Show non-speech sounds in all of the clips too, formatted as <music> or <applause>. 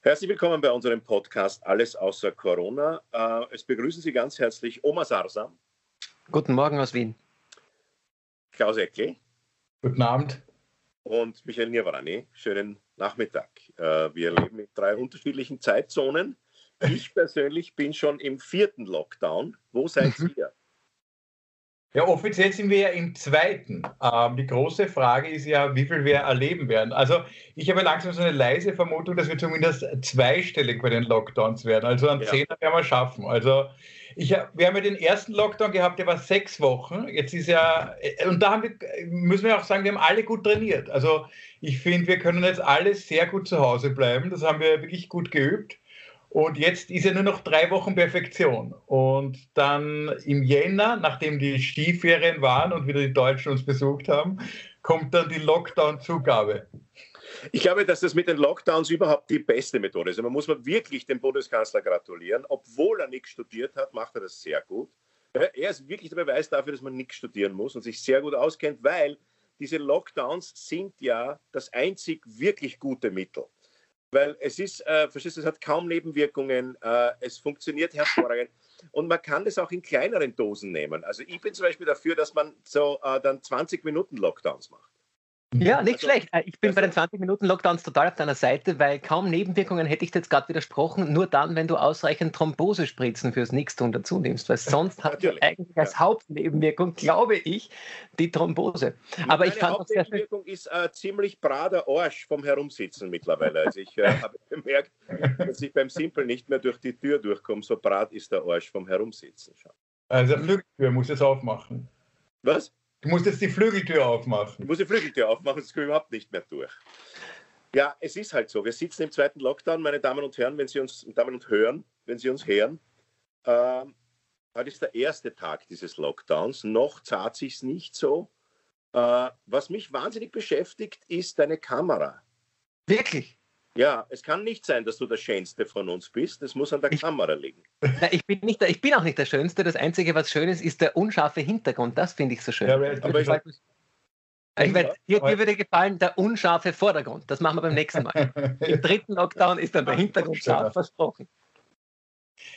Herzlich willkommen bei unserem Podcast Alles außer Corona. Äh, es begrüßen Sie ganz herzlich Oma Sarsam. Guten Morgen aus Wien. Klaus Eckel. Guten Abend. Und Michael Nirvarani. Schönen Nachmittag. Äh, wir leben in drei unterschiedlichen Zeitzonen. Ich <laughs> persönlich bin schon im vierten Lockdown. Wo seid <laughs> ihr? Ja, offiziell sind wir ja im zweiten. Ähm, die große Frage ist ja, wie viel wir erleben werden. Also ich habe langsam so eine leise Vermutung, dass wir zumindest zweistellig bei den Lockdowns werden. Also einen ja. Zehner werden wir schaffen. Also ich, wir haben ja den ersten Lockdown gehabt, der war sechs Wochen. Jetzt ist ja, und da wir, müssen wir auch sagen, wir haben alle gut trainiert. Also ich finde, wir können jetzt alle sehr gut zu Hause bleiben. Das haben wir wirklich gut geübt. Und jetzt ist ja nur noch drei Wochen Perfektion. Und dann im Jänner, nachdem die Skiferien waren und wieder die Deutschen uns besucht haben, kommt dann die Lockdown-Zugabe. Ich glaube, dass das mit den Lockdowns überhaupt die beste Methode ist. Man muss man wirklich dem Bundeskanzler gratulieren. Obwohl er nichts studiert hat, macht er das sehr gut. Er ist wirklich der Beweis dafür, dass man nichts studieren muss und sich sehr gut auskennt, weil diese Lockdowns sind ja das einzig wirklich gute Mittel. Weil es ist, äh, verstehst du, es hat kaum Nebenwirkungen, äh, es funktioniert hervorragend und man kann das auch in kleineren Dosen nehmen. Also ich bin zum Beispiel dafür, dass man so äh, dann 20 Minuten Lockdowns macht. Ja, nicht also, schlecht. Äh, ich bin bei den 20 Minuten Lockdowns total auf deiner Seite, weil kaum Nebenwirkungen hätte ich jetzt gerade widersprochen, nur dann, wenn du ausreichend Thrombosespritzen fürs Nichtstun dazu nimmst, weil sonst hat du eigentlich als ja. Hauptnebenwirkung, glaube ich, die Thrombose. Aber ich fand Hauptnebenwirkung ist äh, ziemlich brader Arsch vom Herumsitzen mittlerweile. Also ich äh, <laughs> habe bemerkt, dass ich beim Simpel nicht mehr durch die Tür durchkomme, so brat ist der Arsch vom Herumsitzen schon. Also Flügeltür muss jetzt aufmachen. Was? Du musst jetzt die Flügeltür aufmachen. Du musst die Flügeltür aufmachen, sonst komme ich überhaupt nicht mehr durch. Ja, es ist halt so. Wir sitzen im zweiten Lockdown, meine Damen und Herren, wenn Sie uns, Damen und hören, wenn Sie uns hören. Äh, heute ist der erste Tag dieses Lockdowns. Noch zahlt sich es nicht so. Äh, was mich wahnsinnig beschäftigt, ist deine Kamera. Wirklich? Ja, es kann nicht sein, dass du der Schönste von uns bist. Es muss an der ich, Kamera liegen. <laughs> Na, ich, bin nicht der, ich bin auch nicht der Schönste. Das Einzige, was schön ist, ist der unscharfe Hintergrund. Das finde ich so schön. Ja, aber ich, ich weiß, dir, dir, würde gefallen der unscharfe Vordergrund. Das machen wir beim nächsten Mal. <laughs> Im dritten Lockdown ist dann der Hintergrund scharf, versprochen.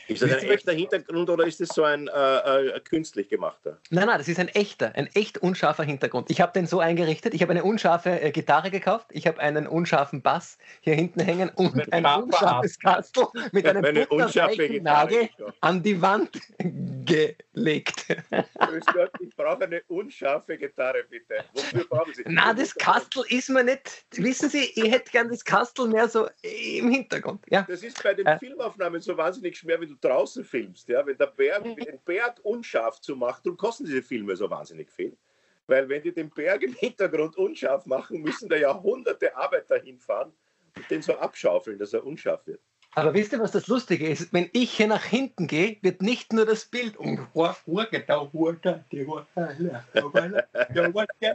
Ist das ein echter Hintergrund oder ist das so ein äh, äh, künstlich gemachter? Nein, nein, das ist ein echter, ein echt unscharfer Hintergrund. Ich habe den so eingerichtet, ich habe eine unscharfe äh, Gitarre gekauft, ich habe einen unscharfen Bass hier hinten hängen und mit ein unscharfes Kastel mit einem eine Nagel an die Wand gelegt. Gott, ich brauche eine unscharfe Gitarre, bitte. Wofür brauchen Sie? Na, das Kastel ist mir nicht, wissen Sie, ich hätte gern das Kastel mehr so im Hintergrund. Ja. Das ist bei den äh, Filmaufnahmen so wahnsinnig schwer, wenn du draußen filmst. Ja? Wenn der Berg, mhm. den Berg unscharf zu machen, darum kosten diese Filme so wahnsinnig viel. Weil wenn die den Berg im Hintergrund unscharf machen, müssen da Jahrhunderte Arbeiter hinfahren und den so abschaufeln, dass er unscharf wird. Aber wisst ihr, was das Lustige ist? Wenn ich hier nach hinten gehe, wird nicht nur das Bild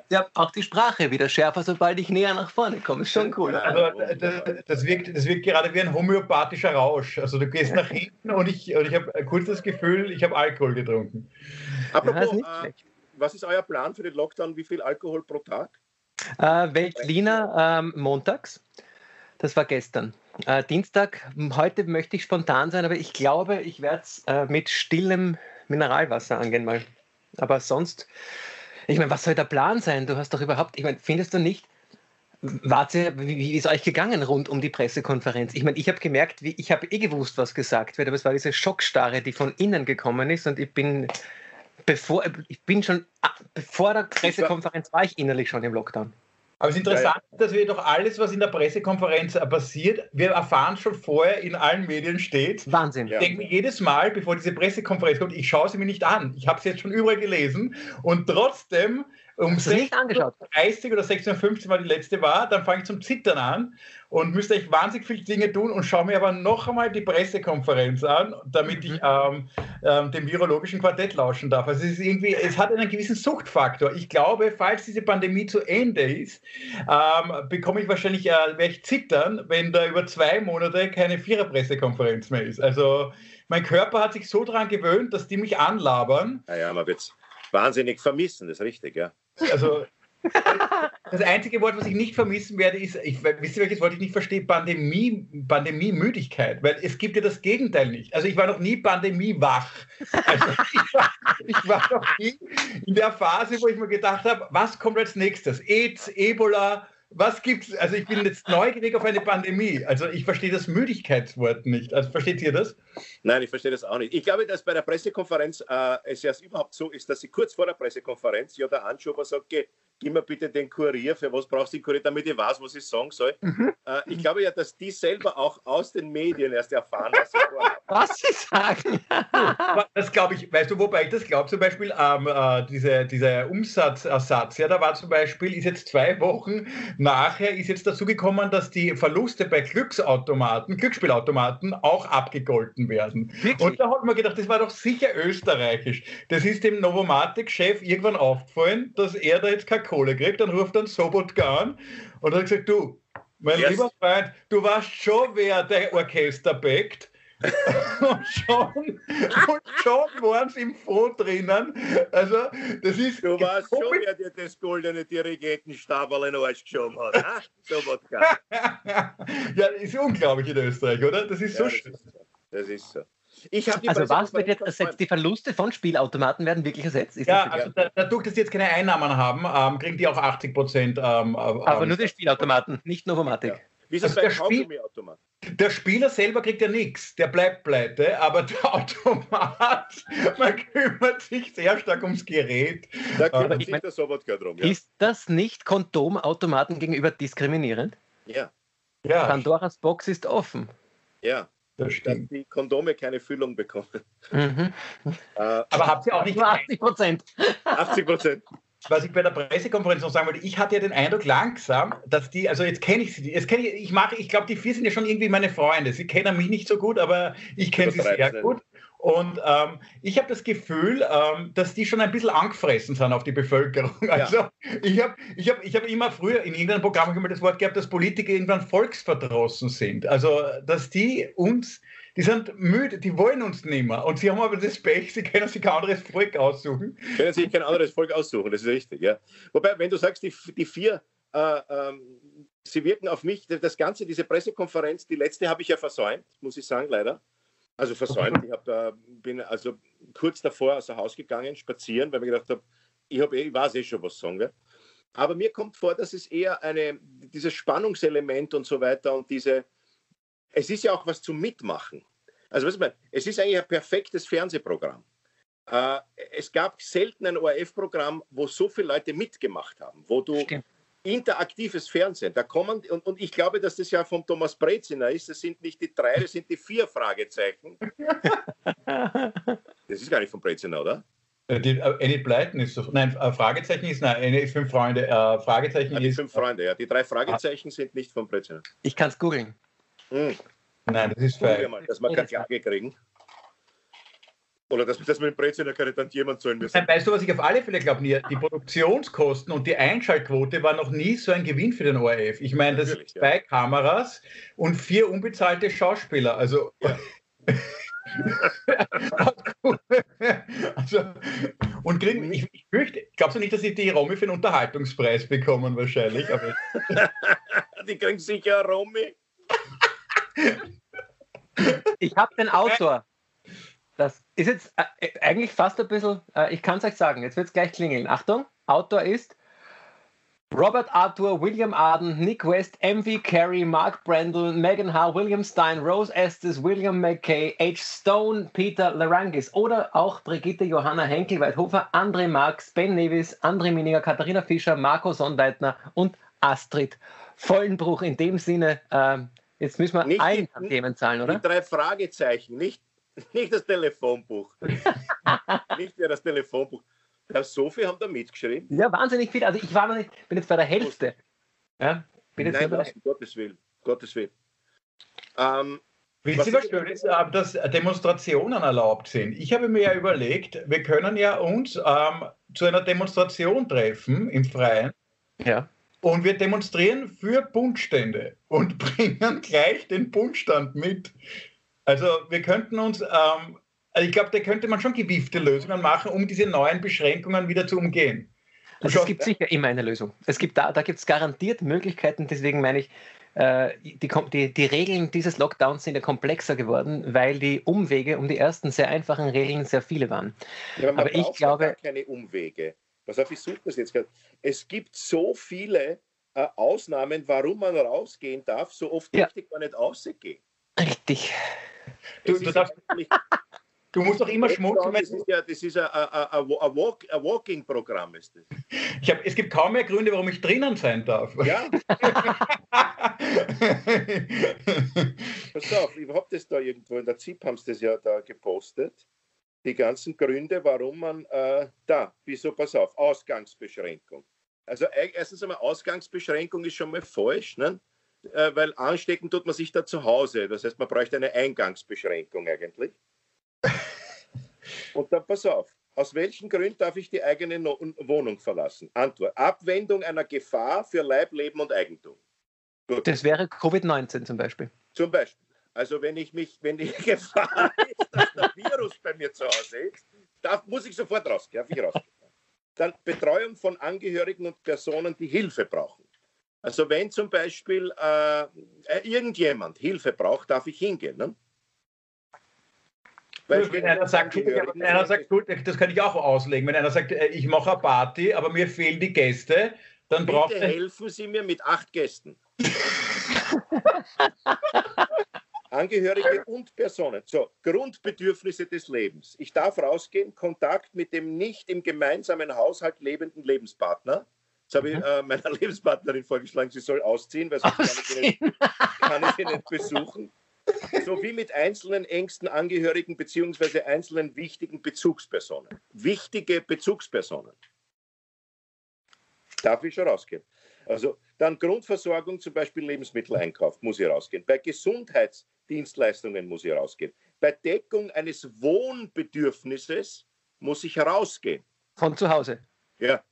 ja, auch die Sprache wieder schärfer, sobald ich näher nach vorne komme. Ist schon cool. Also, das, das, wirkt, das wirkt gerade wie ein homöopathischer Rausch. Also du gehst nach hinten und ich, und ich habe kurz das Gefühl, ich habe Alkohol getrunken. Apropos, ja, äh, was ist euer Plan für den Lockdown? Wie viel Alkohol pro Tag? Äh, Weltliner ähm, montags. Das war gestern. Äh, Dienstag, heute möchte ich spontan sein, aber ich glaube, ich werde es äh, mit stillem Mineralwasser angehen mal. Aber sonst, ich meine, was soll der Plan sein? Du hast doch überhaupt, ich meine, findest du nicht, Warte, wie, ist euch gegangen rund um die Pressekonferenz? Ich meine, ich habe gemerkt, wie, ich habe eh gewusst, was gesagt wird, aber es war diese Schockstarre, die von innen gekommen ist und ich bin, bevor, ich bin schon, ah, bevor der Pressekonferenz war ich innerlich schon im Lockdown. Aber es ist interessant, ja, ja. dass wir doch alles, was in der Pressekonferenz äh, passiert, wir erfahren schon vorher in allen Medien steht. Wahnsinn. Ich denke mir jedes Mal, bevor diese Pressekonferenz kommt, ich schaue sie mir nicht an. Ich habe sie jetzt schon überall gelesen und trotzdem um 16.30 oder 16.15 Uhr die letzte war, dann fange ich zum Zittern an und müsste ich wahnsinnig viele Dinge tun und schaue mir aber noch einmal die Pressekonferenz an, damit ich mhm. ähm, ähm, dem virologischen Quartett lauschen darf. Also es ist irgendwie, es hat einen gewissen Suchtfaktor. Ich glaube, falls diese Pandemie zu Ende ist, ähm, bekomme ich wahrscheinlich, äh, werde ich zittern, wenn da über zwei Monate keine Vierer-Pressekonferenz mehr ist. Also mein Körper hat sich so daran gewöhnt, dass die mich anlabern. Naja, man wird es wahnsinnig vermissen, das ist richtig, ja. Also <laughs> das einzige Wort, was ich nicht vermissen werde, ist, ich, wisst ihr, welches Wort ich nicht verstehe? Pandemie, Pandemie-Müdigkeit, weil es gibt ja das Gegenteil nicht. Also ich war noch nie pandemiewach. Also <laughs> ich war, ich war noch nie in der Phase, wo ich mir gedacht habe, was kommt als nächstes? AIDS, Ebola, was gibt's? Also ich bin jetzt neugierig auf eine Pandemie. Also ich verstehe das Müdigkeitswort nicht. Also versteht ihr das? Nein, ich verstehe das auch nicht. Ich glaube, dass bei der Pressekonferenz äh, es ja überhaupt so ist, dass sie kurz vor der Pressekonferenz ja der Anschober sagt, okay, gib mir bitte den Kurier, für was brauchst du den Kurier, damit ich weiß, was ich sagen soll. Mhm. Äh, ich glaube ja, dass die selber auch aus den Medien erst erfahren, was sie vorhaben. <laughs> Was sie sagen. das glaube ich, weißt du, wobei ich das glaube, zum Beispiel ähm, äh, diese, dieser Umsatzersatz, ja, da war zum Beispiel, ist jetzt zwei Wochen nachher, ist jetzt dazu gekommen, dass die Verluste bei Glücksautomaten, Glücksspielautomaten auch abgegolten werden. Wirklich? Und da hat man gedacht, das war doch sicher österreichisch. Das ist dem Novomatic-Chef irgendwann aufgefallen, dass er da jetzt kein Kohle kriegt, dann ruft dann Sobotka an und hat gesagt, du, mein yes. lieber Freund, du weißt schon, wer der Orchester backt. <laughs> und schon, und schon waren sie im Fonds drinnen. Also, das ist. Du weißt schon, wer dir das goldene Dirigentenstabel in den Arsch geschoben hat. Ha? <laughs> Sobotka. ja, ist unglaublich in Österreich, oder? Das ist ja, so schön. Das ist so also was wird jetzt ersetzt? Die Verluste von Spielautomaten werden wirklich ersetzt? Ist ja, also da, dadurch, dass die jetzt keine Einnahmen haben, ähm, kriegen die auch 80 Prozent. Ähm, Aber ähm, nur die Spielautomaten, nicht Novomatic. Ja. Wie ist das also bei Spiel Der Spieler selber kriegt ja nichts, der bleibt pleite, aber der <laughs> Automat, man kümmert sich sehr stark ums Gerät. Da kümmert sich mein, der Sobotka drum. Ja. Ist das nicht Kondomautomaten gegenüber diskriminierend? Ja. ja. Pandoras Box ist offen. Ja dass die Kondome keine Füllung bekommen. Mhm. Äh, Aber habt ihr auch nicht 80 Prozent? 80 Prozent. Was ich bei der Pressekonferenz noch sagen wollte, ich hatte ja den Eindruck langsam, dass die, also jetzt kenne ich sie, jetzt kenne ich, ich mache, ich glaube, die vier sind ja schon irgendwie meine Freunde. Sie kennen mich nicht so gut, aber ich kenne sie sehr gut. Und ähm, ich habe das Gefühl, ähm, dass die schon ein bisschen angefressen sind auf die Bevölkerung. Also ja. ich habe ich hab, ich hab immer früher in irgendeinem Programm immer das Wort gehabt, dass Politiker irgendwann volksverdrossen sind. Also dass die uns, die sind müde, die wollen uns nicht mehr. Und sie haben aber das Pech, sie können sich kein anderes Volk aussuchen. Können sich kein anderes Volk aussuchen, das ist richtig, ja. Wobei, wenn du sagst, die, die vier, äh, ähm, sie wirken auf mich, das Ganze, diese Pressekonferenz, die letzte habe ich ja versäumt, muss ich sagen, leider. Also versäumt. Ich da, bin also kurz davor aus dem Haus gegangen, spazieren, weil ich gedacht habe, ich, hab eh, ich weiß eh schon, was sagen wir. Aber mir kommt vor, dass es eher eine, dieses Spannungselement und so weiter und diese, es ist ja auch was zum Mitmachen. Also was ich meine, es ist eigentlich ein perfektes Fernsehprogramm. Äh, es gab selten ein ORF-Programm, wo so viele Leute mitgemacht haben, wo du Stimmt interaktives Fernsehen. Da kommen, und, und ich glaube, dass das ja von Thomas Breziner ist, das sind nicht die drei, das sind die vier Fragezeichen. <laughs> das ist gar nicht von Breziner, oder? Äh, die, äh, Enid Blyton ist so, nein, äh, Fragezeichen ist, nein, Enid fünf Freunde, äh, Fragezeichen ja, die ist. fünf Freunde, ja. Die drei Fragezeichen ah. sind nicht von Breziner. Ich kann es googeln. Hm. Nein, das ist falsch. Dass wir keine Klage kriegen. Oder dass, dass man im Breziner keine jemand zahlen müssen. Weißt du, was ich auf alle Fälle glaube, Die Produktionskosten und die Einschaltquote war noch nie so ein Gewinn für den ORF. Ich meine, das sind zwei ja. Kameras und vier unbezahlte Schauspieler. Also. Ja. <laughs> also, und kriegen, ich, ich fürchte, glaubst du nicht, dass sie die Romy für einen Unterhaltungspreis bekommen, wahrscheinlich? <laughs> die kriegen sicher Romy. Ich habe den Autor. Ist jetzt äh, eigentlich fast ein bisschen, äh, ich kann es euch sagen, jetzt wird es gleich klingeln. Achtung, Autor ist Robert Arthur, William Arden, Nick West, MV Carey, Mark Brandle, Megan H., William Stein, Rose Estes, William McKay, H. Stone, Peter Larangis oder auch Brigitte Johanna Henkel-Weidhofer, André Marx, Ben Nevis, André Mininger, Katharina Fischer, Marco Sonnleitner und Astrid Vollenbruch. In dem Sinne, äh, jetzt müssen wir nicht allen Themen zahlen, oder? Die drei Fragezeichen, nicht <laughs> Nicht das Telefonbuch. <laughs> nicht mehr das Telefonbuch. Ja, so viel haben da mitgeschrieben. Ja, wahnsinnig viel. Also ich war noch nicht, bin jetzt bei der Hälfte. Ja, bin jetzt Nein, was, um Gottes Willen. Gottes Willen. Ähm, Wisst ihr, was schön ist, dass Demonstrationen erlaubt sind? Ich habe mir ja überlegt, wir können ja uns ähm, zu einer Demonstration treffen im Freien. Ja. Und wir demonstrieren für Bundstände und <laughs> bringen gleich den Bundstand mit. Also wir könnten uns, ähm, also ich glaube, da könnte man schon gewiefte Lösungen machen, um diese neuen Beschränkungen wieder zu umgehen. Also es gibt sicher immer eine Lösung. Es gibt da, da gibt es garantiert Möglichkeiten, deswegen meine ich, äh, die, die, die, Regeln dieses Lockdowns sind ja komplexer geworden, weil die Umwege um die ersten sehr einfachen Regeln sehr viele waren. Ja, aber, aber ich glaube. keine Umwege. Pass auf, ich suche das jetzt gerade. Es gibt so viele äh, Ausnahmen, warum man rausgehen darf. So oft ja. möchte man nicht rausgehen. Richtig. Du, du, darfst, <laughs> du, musst doch immer schmunzeln. Das ist ja das ist ein, walk, ein Walking-Programm. Ist das. Ich hab, es gibt kaum mehr Gründe, warum ich drinnen sein darf. Ja. <laughs> Pass auf, ich habe das da irgendwo in der ZIP haben sie das ja da gepostet. Die ganzen Gründe, warum man äh, da, wieso, pass auf, Ausgangsbeschränkung. Also erstens einmal Ausgangsbeschränkung ist schon mal falsch, ne? Äh, weil anstecken tut man sich da zu Hause. Das heißt, man bräuchte eine Eingangsbeschränkung eigentlich. Und dann pass auf, aus welchen Gründen darf ich die eigene no Wohnung verlassen? Antwort, Abwendung einer Gefahr für Leib, Leben und Eigentum. Gut. Das wäre Covid-19 zum Beispiel. Zum Beispiel. Also wenn ich mich, wenn die <laughs> Gefahr ist, dass der Virus bei mir zu Hause ist, darf, muss ich sofort rausgehen. Darf ich rausgehen. Dann Betreuung von Angehörigen und Personen, die Hilfe brauchen. Also wenn zum Beispiel äh, äh irgendjemand Hilfe braucht, darf ich hingehen. Ne? Weil wenn einer sagt, wenn einer sagt, gut, das kann ich auch auslegen. Wenn einer sagt, äh, ich mache eine Party, aber mir fehlen die Gäste, dann Bitte braucht helfen Sie mir mit acht Gästen. <laughs> Angehörige und Personen. So, Grundbedürfnisse des Lebens. Ich darf rausgehen, Kontakt mit dem nicht im gemeinsamen Haushalt lebenden Lebenspartner. Jetzt habe ich mhm. äh, meiner <laughs> Lebenspartnerin vorgeschlagen, sie soll ausziehen, weil sonst kann ich, sie nicht, kann ich sie nicht besuchen. Sowie mit einzelnen engsten Angehörigen bzw. einzelnen wichtigen Bezugspersonen. Wichtige Bezugspersonen. Darf ich schon rausgehen. Also dann Grundversorgung, zum Beispiel Lebensmitteleinkauf, muss ich rausgehen. Bei Gesundheitsdienstleistungen muss ich rausgehen. Bei Deckung eines Wohnbedürfnisses muss ich rausgehen. Von zu Hause? Ja.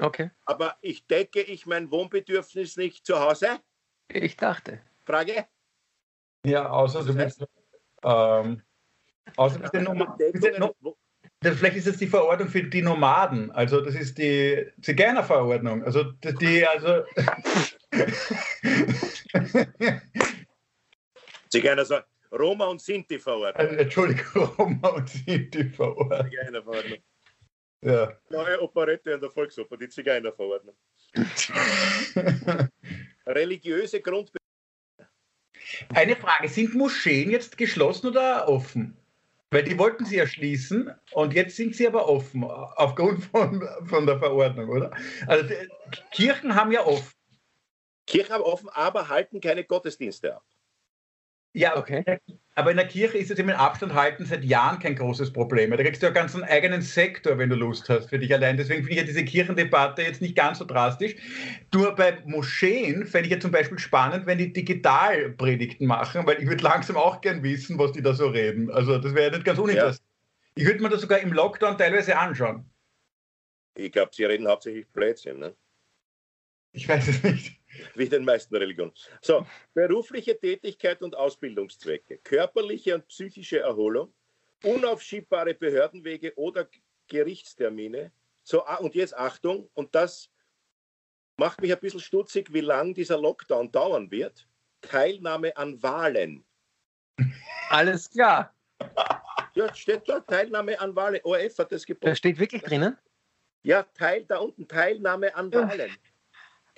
Okay. Aber ich decke ich mein Wohnbedürfnis nicht zu Hause? Ich dachte. Frage? Ja, außer du bist. Ähm, außer bist du Nummer, Vielleicht ist es die Verordnung für die Nomaden. Also das ist die Zigeunerverordnung. Also die, also. <laughs> Zigeuner sagen, Roma und Sinti-Verordnung. Also, Entschuldigung, <laughs> Roma und Sinti-Verordnung. Zigeunerverordnung. Ja. Neue Operette in der Volksoper, die Zigeunerverordnung. <laughs> Religiöse Grund. Eine Frage: Sind Moscheen jetzt geschlossen oder offen? Weil die wollten sie ja schließen und jetzt sind sie aber offen, aufgrund von, von der Verordnung, oder? Also die, Kirchen haben ja offen. Kirchen haben offen, aber halten keine Gottesdienste ab. Ja, okay. Aber in der Kirche ist es im Abstand halten seit Jahren kein großes Problem. Da kriegst du ja ganz einen eigenen Sektor, wenn du Lust hast, für dich allein. Deswegen finde ich ja diese Kirchendebatte jetzt nicht ganz so drastisch. Nur bei Moscheen fände ich ja zum Beispiel spannend, wenn die digital Predigten machen, weil ich würde langsam auch gern wissen, was die da so reden. Also das wäre ja nicht ganz uninteressant. Ja. Ich würde mir das sogar im Lockdown teilweise anschauen. Ich glaube, sie reden hauptsächlich Blödsinn. Ne? Ich weiß es nicht. Wie den meisten Religionen. So, berufliche Tätigkeit und Ausbildungszwecke, körperliche und psychische Erholung, unaufschiebbare Behördenwege oder Gerichtstermine. So, ah, und jetzt Achtung, und das macht mich ein bisschen stutzig, wie lang dieser Lockdown dauern wird. Teilnahme an Wahlen. Alles klar. Ja, steht da Teilnahme an Wahlen. ORF hat das geboten. Da steht wirklich drinnen? Ja, Teil da unten, Teilnahme an Wahlen.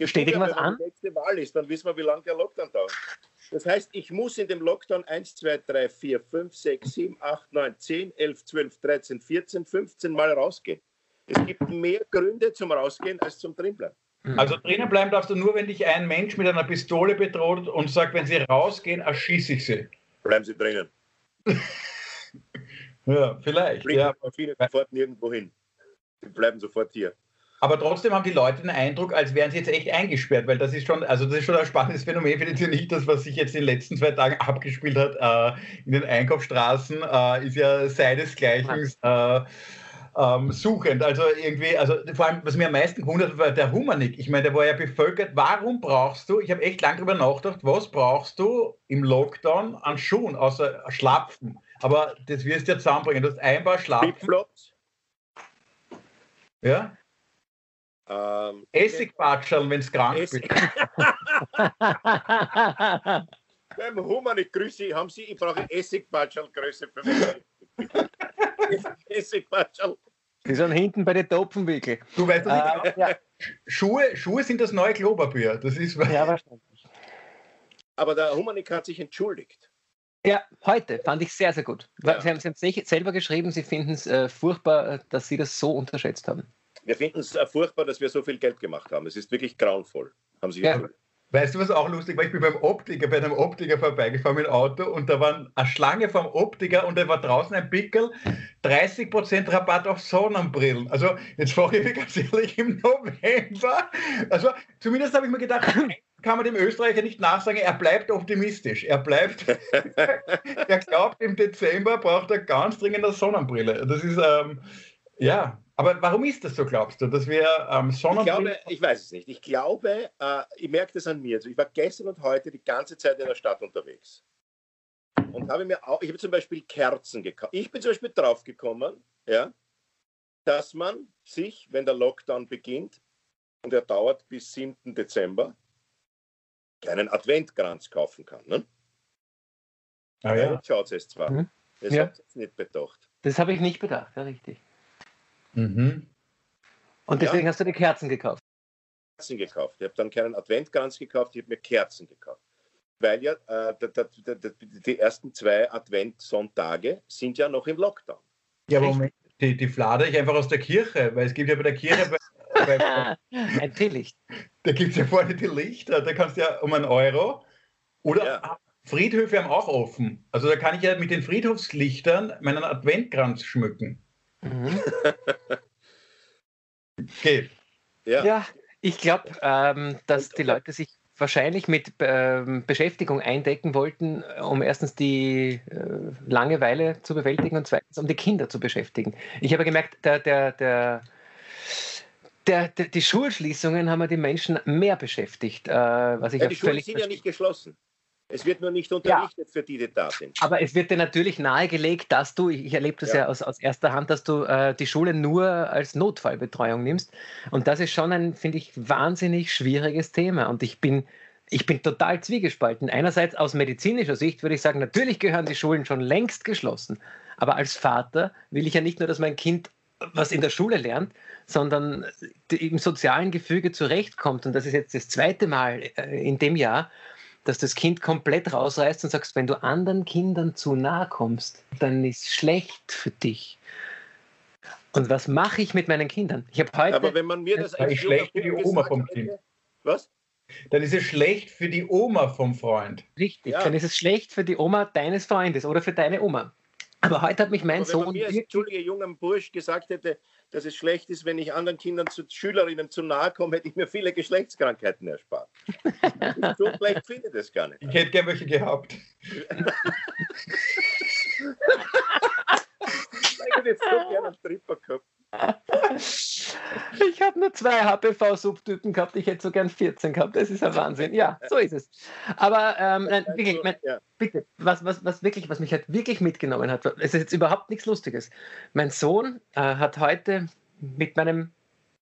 Steht irgendwas an? Wenn die nächste Wahl ist, dann wissen wir, wie lange der Lockdown dauert. Das heißt, ich muss in dem Lockdown 1, 2, 3, 4, 5, 6, 7, 8, 9, 10, 11, 12, 13, 14, 15 Mal rausgehen. Es gibt mehr Gründe zum Rausgehen als zum Drinbleiben. Mhm. Also drinnen bleiben darfst du nur, wenn dich ein Mensch mit einer Pistole bedroht und sagt, wenn sie rausgehen, erschieße ich sie. Bleiben sie drinnen. <laughs> ja, vielleicht. Fliegen ja. viele sofort nirgendwo hin. Sie bleiben sofort hier. Aber trotzdem haben die Leute den Eindruck, als wären sie jetzt echt eingesperrt, weil das ist schon, also das ist schon ein spannendes Phänomen, findet ihr nicht, das, was sich jetzt in den letzten zwei Tagen abgespielt hat äh, in den Einkaufsstraßen, äh, ist ja seinesgleichen äh, ähm, suchend. Also irgendwie, also vor allem, was mir am meisten gewundert hat, war der Humanik. Ich meine, der war ja bevölkert. Warum brauchst du, ich habe echt lange darüber nachgedacht, was brauchst du im Lockdown an Schuhen, außer Schlapfen? Aber das wirst du ja zusammenbringen. Du hast ein paar Schlapfen. Flipflops. Ja? Ähm, Essigbatschel, <laughs> wenn es krank ist. Beim Humanik Grüße haben Sie, ich brauche Essigbatschel Größe für mich. <laughs> Essigbatschel. Die sind hinten bei den Topfenwickel. Du weißt das nicht. Äh, Schuhe, Schuhe sind das neue Klopapier. Das ist ja, wahrscheinlich. Aber der Humanik hat sich entschuldigt. Ja, heute fand ich sehr, sehr gut. Ja. Sie haben es selber geschrieben, Sie finden es äh, furchtbar, dass Sie das so unterschätzt haben. Wir finden es furchtbar, dass wir so viel Geld gemacht haben. Es ist wirklich grauenvoll. Haben Sie ja. Weißt du, was auch lustig war? Ich bin beim Optiker, bei einem Optiker vorbeigefahren mit dem Auto und da war eine Schlange vom Optiker und da war draußen ein Pickel, 30% Rabatt auf Sonnenbrillen. Also jetzt frage ich mich ganz ehrlich, im November, also zumindest habe ich mir gedacht, kann man dem Österreicher nicht nachsagen, er bleibt optimistisch. Er bleibt, <laughs> er glaubt, im Dezember braucht er ganz dringend eine Sonnenbrille. Das ist, ähm, ja, aber warum ist das so, glaubst du, dass wir ähm, Sonnenbrille... Ich, glaube, ich weiß es nicht. Ich glaube, äh, ich merke das an mir. Also ich war gestern und heute die ganze Zeit in der Stadt unterwegs. Und habe mir auch, ich habe zum Beispiel Kerzen gekauft. Ich bin zum Beispiel draufgekommen, ja, dass man sich, wenn der Lockdown beginnt, und er dauert bis 7. Dezember, keinen Adventkranz kaufen kann. Ne? Ah, ja. Schaut es zwar. Mhm. Das ja. habt ihr nicht bedacht. Das habe ich nicht bedacht, ja, richtig. Mhm. Und deswegen ja. hast du die Kerzen gekauft? Kerzen gekauft. Ich habe dann keinen Adventkranz gekauft, ich habe mir Kerzen gekauft. Weil ja äh, die ersten zwei Adventsonntage sind ja noch im Lockdown. Ja, aber Moment, die, die fladere ich einfach aus der Kirche, weil es gibt ja bei der Kirche. Bei, <laughs> bei, ein Teelicht. Da gibt es ja vorne die Lichter, da kannst du ja um einen Euro. Oder ja. Friedhöfe haben auch offen. Also da kann ich ja mit den Friedhofslichtern meinen Adventkranz schmücken. Mhm. <laughs> okay. Ja. ja, ich glaube, ähm, dass die Leute sich wahrscheinlich mit ähm, Beschäftigung eindecken wollten, um erstens die äh, Langeweile zu bewältigen und zweitens um die Kinder zu beschäftigen. Ich habe gemerkt, der, der, der, der, der die Schulschließungen haben die Menschen mehr beschäftigt. Äh, was ich ja, die Schulen sind ja nicht geschlossen. Es wird nur nicht unterrichtet ja. für die, die da sind. Aber es wird dir natürlich nahegelegt, dass du, ich erlebe das ja, ja aus, aus, erster Hand, dass du äh, die Schule nur als Notfallbetreuung nimmst. Und das ist schon ein, finde ich, wahnsinnig schwieriges Thema. Und ich bin, ich bin total zwiegespalten. Einerseits aus medizinischer Sicht würde ich sagen, natürlich gehören die Schulen schon längst geschlossen. Aber als Vater will ich ja nicht nur, dass mein Kind was in der Schule lernt, sondern im sozialen Gefüge zurechtkommt. Und das ist jetzt das zweite Mal äh, in dem Jahr, dass das Kind komplett rausreißt und sagst, wenn du anderen Kindern zu nahe kommst, dann ist es schlecht für dich. Und was mache ich mit meinen Kindern? Ich habe heute. Aber wenn man mir das als schlecht für die Oma vom Kind. Was? Dann ist es schlecht für die Oma vom Freund. Richtig, ja. dann ist es schlecht für die Oma deines Freundes oder für deine Oma. Aber heute hat mich mein wenn Sohn. Wenn mir als entschuldige junger Bursch gesagt hätte, dass es schlecht ist, wenn ich anderen Kindern, zu Schülerinnen zu nahe komme, hätte ich mir viele Geschlechtskrankheiten erspart. <laughs> so schlecht finde ich das gar nicht. Ich hätte gerne welche gehabt. <laughs> ich hätte jetzt so gerne einen Tripper gehabt. <laughs> Ich habe nur zwei HPV-Subtypen gehabt, ich hätte so gern 14 gehabt. Das ist ein Wahnsinn. Ja, so ist es. Aber ähm, nein, wirklich, mein, bitte, was, was, was wirklich, was mich halt wirklich mitgenommen hat, es ist jetzt überhaupt nichts Lustiges. Mein Sohn äh, hat heute mit meinem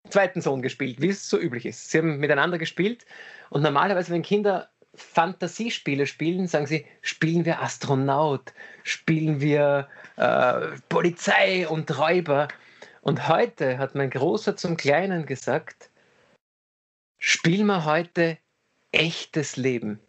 zweiten Sohn gespielt, wie es so üblich ist. Sie haben miteinander gespielt und normalerweise, wenn Kinder Fantasiespiele spielen, sagen sie, spielen wir Astronaut, spielen wir äh, Polizei und Räuber. Und heute hat mein Großer zum Kleinen gesagt, spielen wir heute echtes Leben.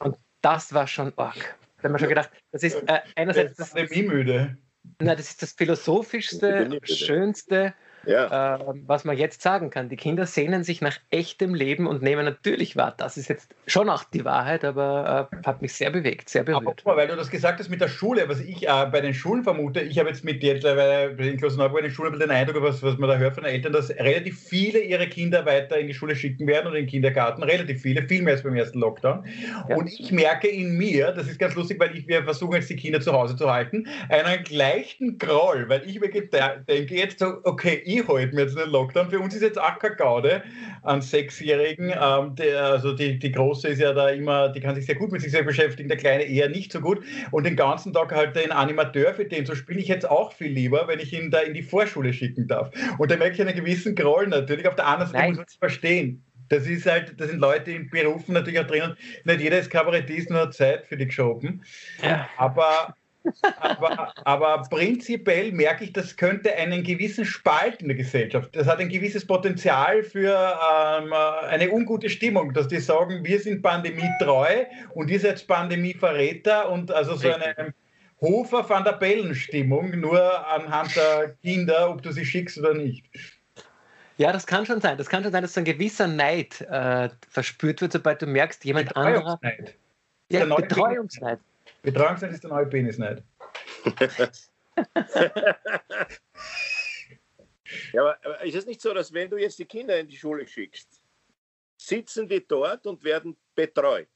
Und das war schon arg. Da haben wir schon gedacht, das ist äh, einerseits das, das, müde. Na, das ist das philosophischste, schönste, ja. äh, was man jetzt sagen kann. Die Kinder sehnen sich nach echtem Leben und nehmen natürlich wahr. Das ist jetzt schon auch die Wahrheit, aber äh, hat mich sehr bewegt, sehr berührt. Aber, weil du das gesagt hast mit der Schule, was ich äh, bei den Schulen vermute, ich habe jetzt mit dir bei den Klosterneuburg in den Schulen den Eindruck, was, was man da hört von den Eltern, dass relativ viele ihre Kinder weiter in die Schule schicken werden oder in den Kindergarten, relativ viele, viel mehr als beim ersten Lockdown. Ja. Und ich merke in mir, das ist ganz lustig, weil ich, wir versuchen jetzt die Kinder zu Hause zu halten, einen leichten Groll, weil ich mir denke jetzt so, okay, die halten jetzt den Lockdown. Für uns ist jetzt auch keine Gaude an Sechsjährigen. Ähm, der, also die, die Große ist ja da immer, die kann sich sehr gut mit sich selbst beschäftigen, der Kleine eher nicht so gut. Und den ganzen Tag halt den Animateur für den zu spielen, ich jetzt auch viel lieber, wenn ich ihn da in die Vorschule schicken darf. Und da merke ich einen gewissen Groll natürlich. Auf der anderen Seite muss man es verstehen. Das ist halt, da sind Leute in Berufen natürlich auch drinnen. Nicht jeder ist Kabarettist nur hat Zeit für die geschoben. Ja. Aber aber, aber, prinzipiell merke ich, das könnte einen gewissen Spalt in der Gesellschaft. Das hat ein gewisses Potenzial für ähm, eine ungute Stimmung, dass die sagen, wir sind pandemietreu und ihr seid Pandemieverräter und also so eine Hofer van der Bellen-Stimmung, nur anhand der Kinder, ob du sie schickst oder nicht. Ja, das kann schon sein. Das kann schon sein, dass so ein gewisser Neid äh, verspürt wird, sobald du merkst, jemand anderer. Ja, Betreuungsneid. Betreuungsneid ist der neue Penisneid. <laughs> ja, aber, aber ist es nicht so, dass wenn du jetzt die Kinder in die Schule schickst, sitzen die dort und werden betreut?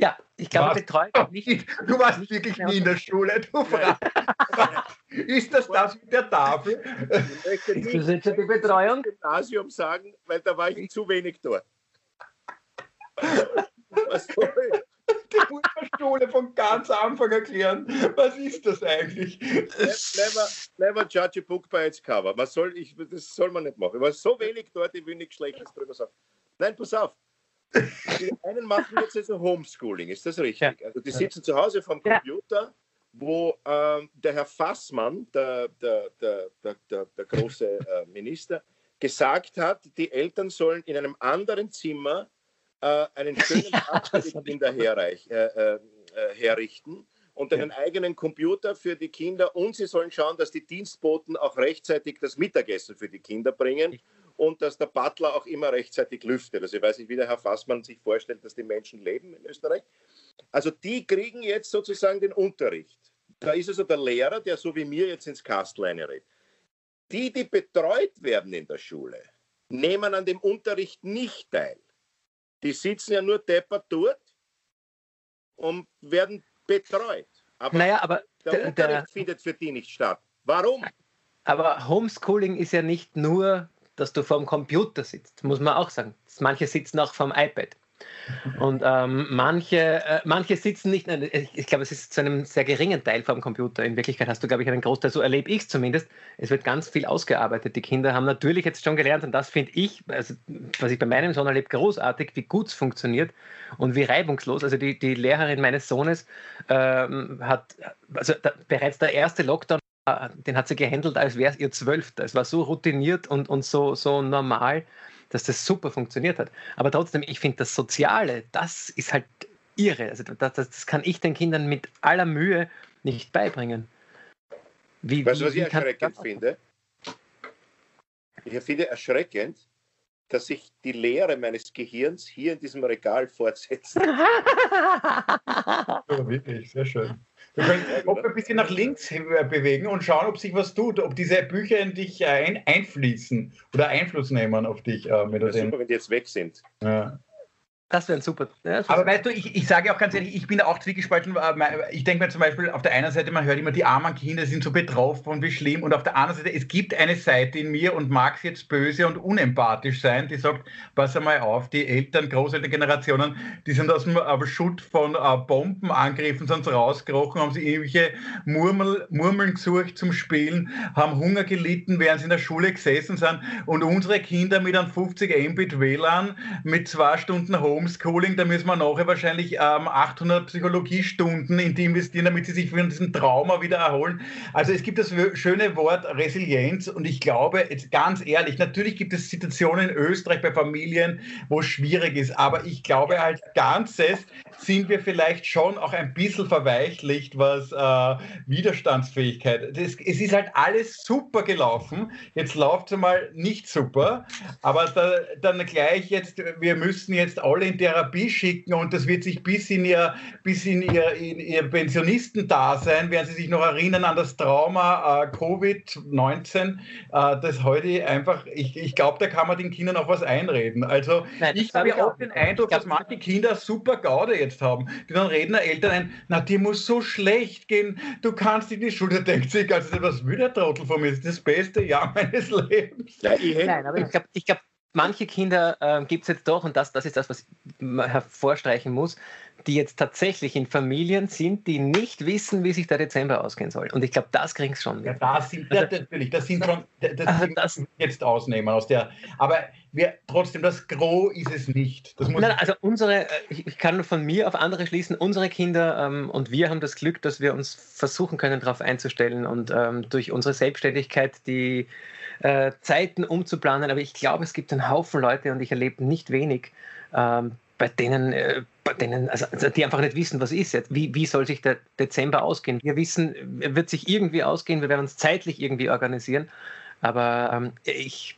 Ja, ich glaube, betreut nicht. Du warst nicht wirklich nie in der Schule, du fragst. <laughs> Ist das das mit der Tafel? Ich möchte nicht das jetzt die Betreuung? Gymnasium sagen, weil da war ich zu wenig dort. <laughs> Was soll die Mutterschule von ganz Anfang erklären. Was ist das eigentlich? Never, never judge a book by its cover. Was soll ich, das soll man nicht machen. Ich war so wenig dort, ich will nichts Schlechtes drüber sagen. Nein, pass auf. Die einen machen jetzt also Homeschooling, ist das richtig? Ja. Also die sitzen zu Hause vom Computer, wo ähm, der Herr Fassmann, der, der, der, der, der große äh, Minister, gesagt hat, die Eltern sollen in einem anderen Zimmer äh, einen <laughs> schönen Tag für die Kinder herreich, äh, äh, äh, herrichten und einen eigenen Computer für die Kinder und sie sollen schauen, dass die Dienstboten auch rechtzeitig das Mittagessen für die Kinder bringen und dass der Butler auch immer rechtzeitig lüftet. Also ich weiß nicht, wie der Herr Fassmann sich vorstellt, dass die Menschen leben in Österreich. Also die kriegen jetzt sozusagen den Unterricht. Da ist also der Lehrer, der so wie mir jetzt ins Kastel reinredet. Die, die betreut werden in der Schule, nehmen an dem Unterricht nicht teil. Die sitzen ja nur deppert dort und werden betreut. Aber, naja, aber der, der Unterricht der, findet für die nicht statt. Warum? Aber Homeschooling ist ja nicht nur, dass du vor dem Computer sitzt, muss man auch sagen. Manche sitzen auch vor dem iPad. Und ähm, manche, äh, manche sitzen nicht, ich, ich glaube, es ist zu einem sehr geringen Teil vom Computer. In Wirklichkeit hast du, glaube ich, einen Großteil, so erlebe ich es zumindest. Es wird ganz viel ausgearbeitet. Die Kinder haben natürlich jetzt schon gelernt und das finde ich, also, was ich bei meinem Sohn erlebe, großartig, wie gut es funktioniert und wie reibungslos. Also die, die Lehrerin meines Sohnes ähm, hat, also da, bereits der erste Lockdown äh, den hat sie gehandelt, als wäre es ihr Zwölfter. Es war so routiniert und, und so, so normal dass das super funktioniert hat. Aber trotzdem, ich finde, das Soziale, das ist halt irre. Also das, das, kann ich den Kindern mit aller Mühe nicht beibringen. Wie, weißt du, was ich erschreckend finde? Ich finde erschreckend, dass sich die Lehre meines Gehirns hier in diesem Regal fortsetzt. <laughs> ja, wirklich, sehr schön. Wir können ja, ein bisschen nach links bewegen und schauen, ob sich was tut, ob diese Bücher in dich ein, einfließen oder Einfluss nehmen auf dich. Äh, wenn, super, wenn die jetzt weg sind. Ja. Das wäre ein super. Ja, aber weißt du, ich, ich sage auch ganz ehrlich, ich bin da auch zwiegespalten. Äh, ich denke mir zum Beispiel, auf der einen Seite, man hört immer, die armen Kinder sind so betroffen und wie schlimm. Und auf der anderen Seite, es gibt eine Seite in mir und mag es jetzt böse und unempathisch sein, die sagt, pass einmal auf, die Eltern, Großelterngenerationen, die sind aus dem äh, Schutt von äh, Bombenangriffen sonst rausgekrochen, haben sie irgendwelche Murmel, Murmeln gesucht zum Spielen, haben Hunger gelitten, während sie in der Schule gesessen sind. Und unsere Kinder mit einem 50 Mbit WLAN, mit zwei Stunden Home Homeschooling, da müssen wir nachher wahrscheinlich ähm, 800 Psychologiestunden in die investieren, damit sie sich von diesem Trauma wieder erholen. Also es gibt das schöne Wort Resilienz und ich glaube, jetzt ganz ehrlich, natürlich gibt es Situationen in Österreich bei Familien, wo es schwierig ist, aber ich glaube als Ganzes sind wir vielleicht schon auch ein bisschen verweichlicht, was äh, Widerstandsfähigkeit. Das, es ist halt alles super gelaufen. Jetzt läuft es mal nicht super, aber da, dann gleich jetzt, wir müssen jetzt alle in Therapie schicken und das wird sich bis in ihr, bis in ihr, in ihr Pensionistendasein, werden sie sich noch erinnern an das Trauma äh, Covid-19, äh, das heute einfach, ich, ich glaube, da kann man den Kindern auch was einreden. Also Nein, ich habe auch den Eindruck, dass manche Kinder super Gaude jetzt haben, die dann reden der Eltern ein, na, dir muss so schlecht gehen, du kannst in die Schule, denkt sich, also was will der Trottel von mir, das ist das beste Jahr meines Lebens. Ja, Nein, aber ich glaube, ich glaub, manche Kinder äh, gibt es jetzt doch, und das, das ist das, was man hervorstreichen muss, die jetzt tatsächlich in Familien sind, die nicht wissen, wie sich der Dezember ausgehen soll. Und ich glaube, das kriegen schon. Ja, das sind, also, natürlich, das sind schon, <laughs> das, also das jetzt ausnehmen aus der, aber wir, trotzdem, das Gros ist es nicht. Nein, also unsere, äh, ich, kann von mir auf andere schließen, unsere Kinder ähm, und wir haben das Glück, dass wir uns versuchen können, darauf einzustellen und ähm, durch unsere Selbstständigkeit die äh, Zeiten umzuplanen. Aber ich glaube, es gibt einen Haufen Leute und ich erlebe nicht wenig, ähm, bei denen, äh, bei denen also, also, die einfach nicht wissen, was ist jetzt. Wie, wie soll sich der Dezember ausgehen? Wir wissen, er wird sich irgendwie ausgehen, wir werden uns zeitlich irgendwie organisieren. Aber ähm, ich,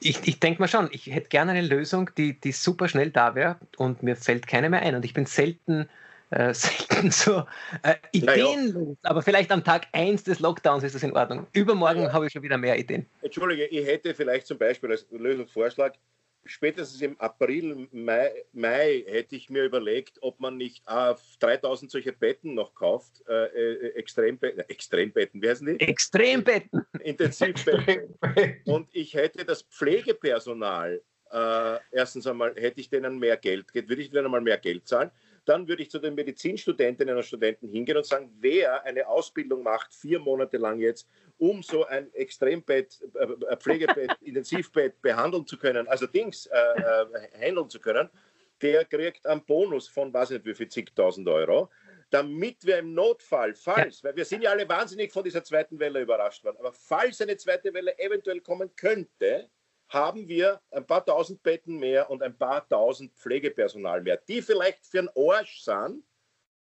ich, ich denke mal schon, ich hätte gerne eine Lösung, die, die super schnell da wäre und mir fällt keine mehr ein. Und ich bin selten äh, <laughs> selten so äh, ideenlos, ja. aber vielleicht am Tag 1 des Lockdowns ist das in Ordnung. Übermorgen ja. habe ich schon wieder mehr Ideen. Entschuldige, ich hätte vielleicht zum Beispiel als Lösungsvorschlag, spätestens im April, Mai, Mai hätte ich mir überlegt, ob man nicht äh, 3000 solche Betten noch kauft. Äh, äh, Extrembetten, Extrembetten, wie heißen die? Extrembetten. Intensivbetten. Und ich hätte das Pflegepersonal, äh, erstens einmal, hätte ich denen mehr Geld, würde ich denen einmal mehr Geld zahlen dann würde ich zu den Medizinstudentinnen und Studenten hingehen und sagen, wer eine Ausbildung macht, vier Monate lang jetzt, um so ein Extrembett, äh, Pflegebett, <laughs> Intensivbett behandeln zu können, also Dings äh, äh, handeln zu können, der kriegt einen Bonus von, weiß nicht wie viel, zigtausend Euro damit wir im Notfall, falls, weil wir sind ja alle wahnsinnig von dieser zweiten Welle überrascht worden, aber falls eine zweite Welle eventuell kommen könnte, haben wir ein paar tausend Betten mehr und ein paar tausend Pflegepersonal mehr, die vielleicht für einen Arsch sind,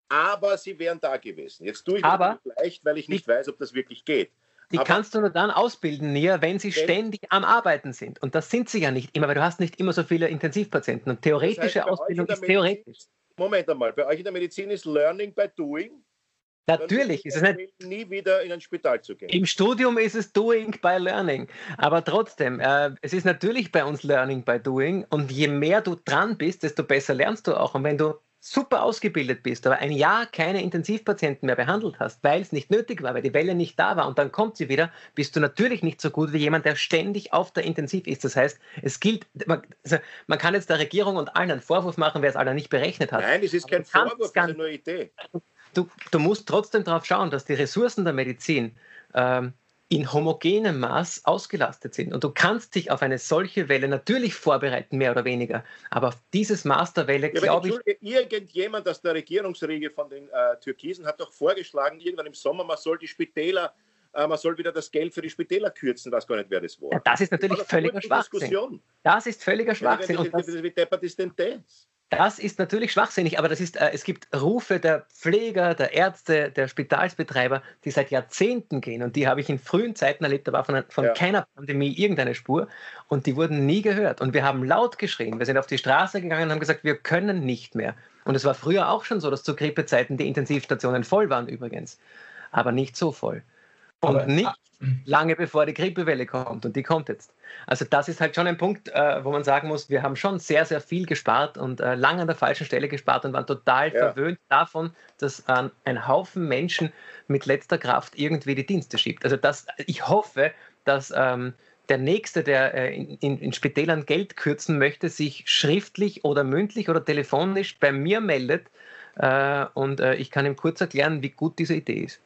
aber sie wären da gewesen. Jetzt tue ich aber das leicht, weil ich nicht die, weiß, ob das wirklich geht. Die aber, kannst du nur dann ausbilden, näher, wenn sie wenn, ständig am Arbeiten sind. Und das sind sie ja nicht immer, weil du hast nicht immer so viele Intensivpatienten. Und theoretische das heißt, Ausbildung ist Medizin, theoretisch. Moment einmal, bei euch in der Medizin ist Learning by Doing. Natürlich ist es nicht. Nie wieder in ein Spital zu gehen. Im Studium ist es Doing by Learning. Aber trotzdem, äh, es ist natürlich bei uns Learning by Doing. Und je mehr du dran bist, desto besser lernst du auch. Und wenn du super ausgebildet bist, aber ein Jahr keine Intensivpatienten mehr behandelt hast, weil es nicht nötig war, weil die Welle nicht da war und dann kommt sie wieder, bist du natürlich nicht so gut wie jemand, der ständig auf der Intensiv ist. Das heißt, es gilt, man, also man kann jetzt der Regierung und allen einen Vorwurf machen, wer es alle nicht berechnet hat. Nein, es ist kein Vorwurf, es ist nur Idee du, du musst trotzdem darauf schauen, dass die Ressourcen der Medizin ähm, in homogenem Maß ausgelastet sind. Und du kannst dich auf eine solche Welle natürlich vorbereiten, mehr oder weniger. Aber auf dieses Maß der Welle, ja, glaube ich. Irgendjemand aus der Regierungsriege von den äh, Türkisen hat doch vorgeschlagen, irgendwann im Sommer, man soll die Spitäler, äh, man soll wieder das Geld für die Spitäler kürzen, weiß gar nicht, wer das war. Ja, das ist natürlich das völliger Schwachsinn. Das ist völliger Schwachsinn. Ja, wie, wie deppert ist denn das? Das ist natürlich schwachsinnig, aber das ist, äh, es gibt Rufe der Pfleger, der Ärzte, der Spitalsbetreiber, die seit Jahrzehnten gehen und die habe ich in frühen Zeiten erlebt, da war von, von ja. keiner Pandemie irgendeine Spur und die wurden nie gehört und wir haben laut geschrien, wir sind auf die Straße gegangen und haben gesagt, wir können nicht mehr. Und es war früher auch schon so, dass zu Grippezeiten die Intensivstationen voll waren übrigens, aber nicht so voll. Und nicht lange bevor die Grippewelle kommt und die kommt jetzt. Also das ist halt schon ein Punkt, äh, wo man sagen muss, wir haben schon sehr, sehr viel gespart und äh, lange an der falschen Stelle gespart und waren total ja. verwöhnt davon, dass äh, ein Haufen Menschen mit letzter Kraft irgendwie die Dienste schiebt. Also das, ich hoffe, dass ähm, der Nächste, der äh, in, in, in Spitälern Geld kürzen möchte, sich schriftlich oder mündlich oder telefonisch bei mir meldet äh, und äh, ich kann ihm kurz erklären, wie gut diese Idee ist.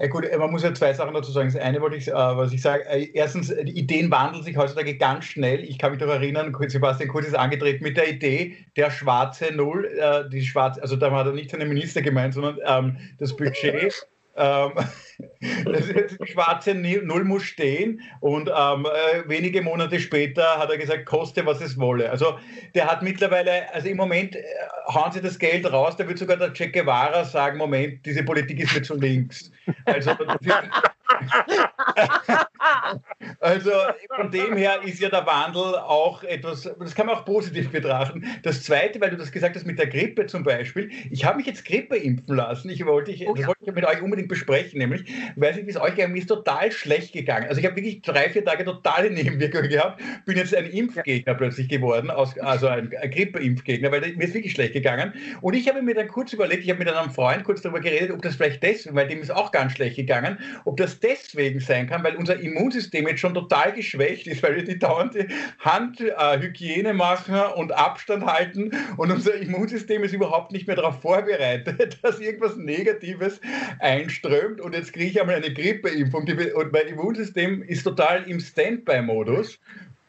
Ja gut, man muss ja zwei Sachen dazu sagen. Das eine wollte ich, äh, was ich sage, äh, erstens, die Ideen wandeln sich heutzutage ganz schnell. Ich kann mich doch erinnern, Sebastian Kurz ist angetreten mit der Idee, der schwarze Null, äh, die schwarze, also da war er nicht seine Minister gemeint, sondern ähm, das Budget <laughs> ähm, <laughs> die schwarze Null muss stehen und ähm, äh, wenige Monate später hat er gesagt, koste was es wolle. Also der hat mittlerweile, also im Moment äh, hauen sie das Geld raus, da wird sogar der Che Guevara sagen, Moment, diese Politik ist mir zu links. Also <laughs> also von dem her ist ja der Wandel auch etwas, das kann man auch positiv betrachten. Das Zweite, weil du das gesagt hast mit der Grippe zum Beispiel, ich habe mich jetzt Grippe impfen lassen. Ich wollte, ich, oh, das wollte ich mit euch unbedingt besprechen, nämlich, weiß nicht, wie es euch gegangen ist, total schlecht gegangen. Also ich habe wirklich drei, vier Tage totale Nebenwirkungen gehabt, bin jetzt ein Impfgegner ja. plötzlich geworden, aus, also ein, ein Grippe-Impfgegner, weil mir ist wirklich schlecht gegangen. Und ich habe mir dann kurz überlegt, ich habe mit einem Freund kurz darüber geredet, ob das vielleicht deswegen, weil dem ist auch ganz schlecht gegangen, ob das deswegen sein kann, weil unser Immunsystem jetzt schon total geschwächt ist, weil wir die dauernde Handhygiene äh, machen und Abstand halten und unser Immunsystem ist überhaupt nicht mehr darauf vorbereitet, <laughs> dass irgendwas Negatives einströmt. Und jetzt kriege ich einmal eine Grippeimpfung und mein Immunsystem ist total im Standby-Modus.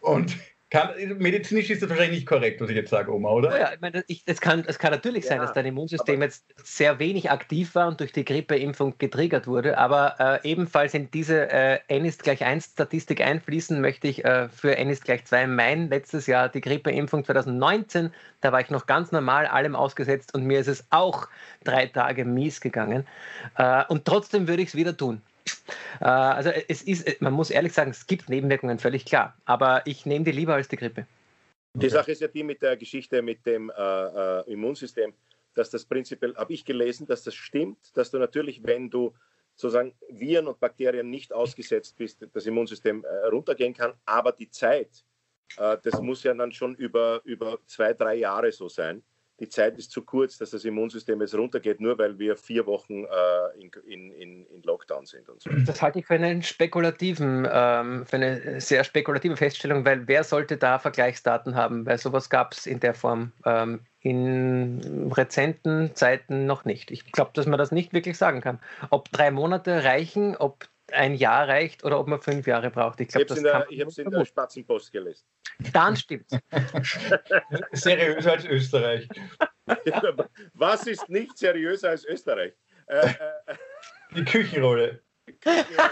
Und kann, medizinisch ist das wahrscheinlich nicht korrekt, was ich jetzt sage, Oma, oder? Oh ja, ich meine, es, kann, es kann natürlich ja, sein, dass dein Immunsystem jetzt sehr wenig aktiv war und durch die Grippeimpfung getriggert wurde, aber äh, ebenfalls in diese äh, N ist gleich 1 Statistik einfließen möchte ich äh, für N ist gleich 2 mein letztes Jahr die Grippeimpfung 2019, da war ich noch ganz normal allem ausgesetzt und mir ist es auch drei Tage mies gegangen äh, und trotzdem würde ich es wieder tun. Äh, also es ist, man muss ehrlich sagen, es gibt Nebenwirkungen, völlig klar. Aber ich nehme die lieber als die Grippe. Die Sache ist ja die mit der Geschichte mit dem äh, äh, Immunsystem, dass das prinzipiell, habe ich gelesen, dass das stimmt, dass du natürlich, wenn du sozusagen Viren und Bakterien nicht ausgesetzt bist, das Immunsystem äh, runtergehen kann, aber die Zeit, äh, das muss ja dann schon über, über zwei, drei Jahre so sein die Zeit ist zu kurz, dass das Immunsystem jetzt runtergeht, nur weil wir vier Wochen äh, in, in, in, Lockdown sind so. Das halte ich für einen spekulativen, ähm, für eine sehr spekulative Feststellung, weil wer sollte da Vergleichsdaten haben? Weil sowas gab es in der Form ähm, in rezenten Zeiten noch nicht. Ich glaube, dass man das nicht wirklich sagen kann. Ob drei Monate reichen, ob ein Jahr reicht oder ob man fünf Jahre braucht. Ich, ich habe es in der Spatzenpost gelesen. Dann stimmt's. <laughs> seriöser als Österreich. <laughs> Was ist nicht seriöser als Österreich? Äh, äh, Die Küchenrolle. Küchenrolle.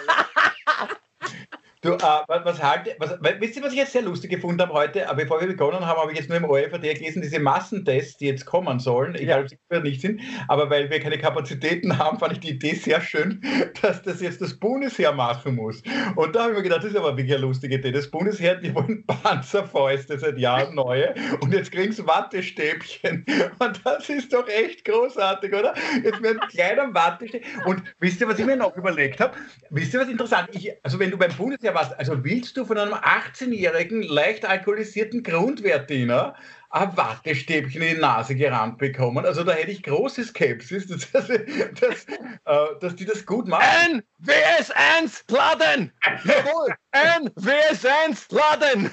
<laughs> Du, äh, was, was, halt, was, wisst ihr, was ich jetzt sehr lustig gefunden habe heute? Bevor wir begonnen haben, habe ich jetzt nur im ORFD gelesen, diese Massentests, die jetzt kommen sollen, egal ob sie nicht sind, aber weil wir keine Kapazitäten haben, fand ich die Idee sehr schön, <laughs> dass das jetzt das Bundesheer machen muss. Und da habe ich mir gedacht, das ist aber wirklich eine lustige Idee. Das Bundesheer, die wollen <laughs> Panzerfäuste seit Jahren neue und jetzt kriegen sie Wattestäbchen. <laughs> Und das ist doch echt großartig, oder? Jetzt mit einem kleinen Wattestäbchen. Und wisst ihr, was ich mir noch überlegt habe? Wisst ihr, was interessant? Ich, also wenn du beim Bundesheer was. Also willst du von einem 18-jährigen, leicht alkoholisierten Grundwehrdiener ein Wattestäbchen in die Nase gerannt bekommen? Also da hätte ich große Skepsis, <laughs> dass, dass, dass, äh, dass die das gut machen. NWS1 laden! Jawohl! NWS1 laden!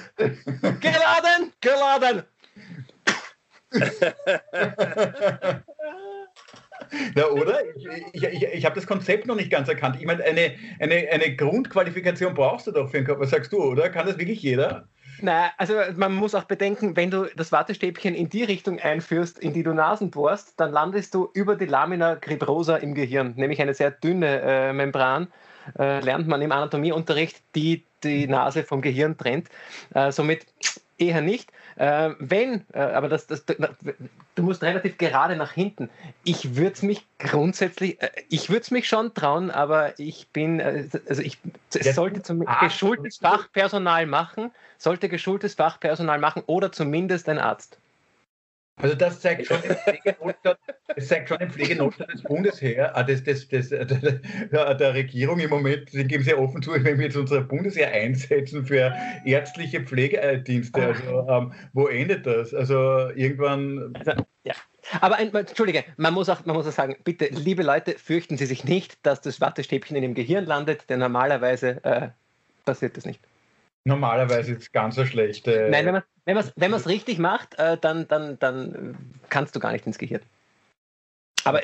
Geladen! Geladen! <laughs> Ja, oder? Ich, ich, ich, ich habe das Konzept noch nicht ganz erkannt. Ich meine, eine, eine, eine Grundqualifikation brauchst du doch für den Körper, sagst du, oder? Kann das wirklich jeder? Nein, also man muss auch bedenken, wenn du das Wattestäbchen in die Richtung einführst, in die du Nasen bohrst, dann landest du über die Lamina cribrosa im Gehirn, nämlich eine sehr dünne äh, Membran, äh, lernt man im Anatomieunterricht, die die Nase vom Gehirn trennt. Äh, somit eher nicht. Äh, wenn, äh, aber das, das, du musst relativ gerade nach hinten. Ich würde es mich grundsätzlich, äh, ich würde es mich schon trauen, aber ich bin, äh, also ich, es sollte zum geschultes Fachpersonal machen, sollte geschultes Fachpersonal machen oder zumindest ein Arzt. Also das zeigt schon den <laughs> Pflegenotstand, das zeigt schon den Pflegenotstand des Bundesheer, des, des, des, der, der, Regierung im Moment, sie geben sehr offen zu, wenn wir jetzt unser Bundesheer einsetzen für ärztliche Pflegedienste. Also ähm, wo endet das? Also irgendwann. Also, ja. Aber ein, Entschuldige, man muss, auch, man muss auch sagen, bitte, liebe Leute, fürchten Sie sich nicht, dass das Wattestäbchen in dem Gehirn landet, denn normalerweise äh, passiert das nicht. Normalerweise ist es ganz so schlecht. Äh, Nein, wenn man wenn man es wenn richtig macht, äh, dann, dann, dann kannst du gar nicht ins Gehirn. Aber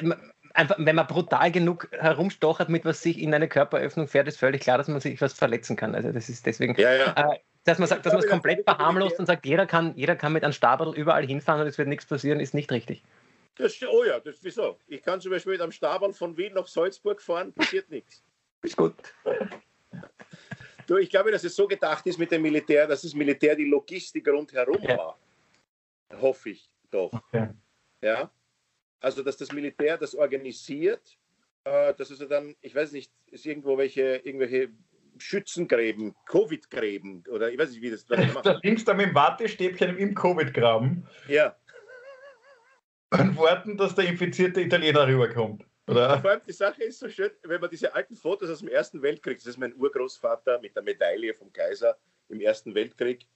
einfach, wenn man brutal genug herumstochert, mit was sich in eine Körperöffnung fährt, ist völlig klar, dass man sich was verletzen kann. Also das ist deswegen, ja, ja. Äh, dass man sagt, dass man es komplett verharmlost und sagt, jeder kann, jeder kann mit einem Stabel überall hinfahren und es wird nichts passieren, ist nicht richtig. Das, oh ja, das, wieso? Ich kann zum Beispiel mit einem Stabel von Wien nach Salzburg fahren, passiert nichts. Ist gut. Du, ich glaube, dass es so gedacht ist mit dem Militär, dass das Militär die Logistik rundherum ja. war. Hoffe ich doch. Okay. Ja. Also, dass das Militär das organisiert, äh, dass es dann, ich weiß nicht, ist irgendwo welche, irgendwelche Schützengräben, Covid-Gräben oder ich weiß nicht, wie das da macht. Da <laughs> links da mit dem Wattestäbchen im Covid-Graben. Ja. Und warten, dass der infizierte Italiener rüberkommt. Oder? Vor allem die Sache ist so schön, wenn man diese alten Fotos aus dem Ersten Weltkrieg, das ist mein Urgroßvater mit der Medaille vom Kaiser im Ersten Weltkrieg,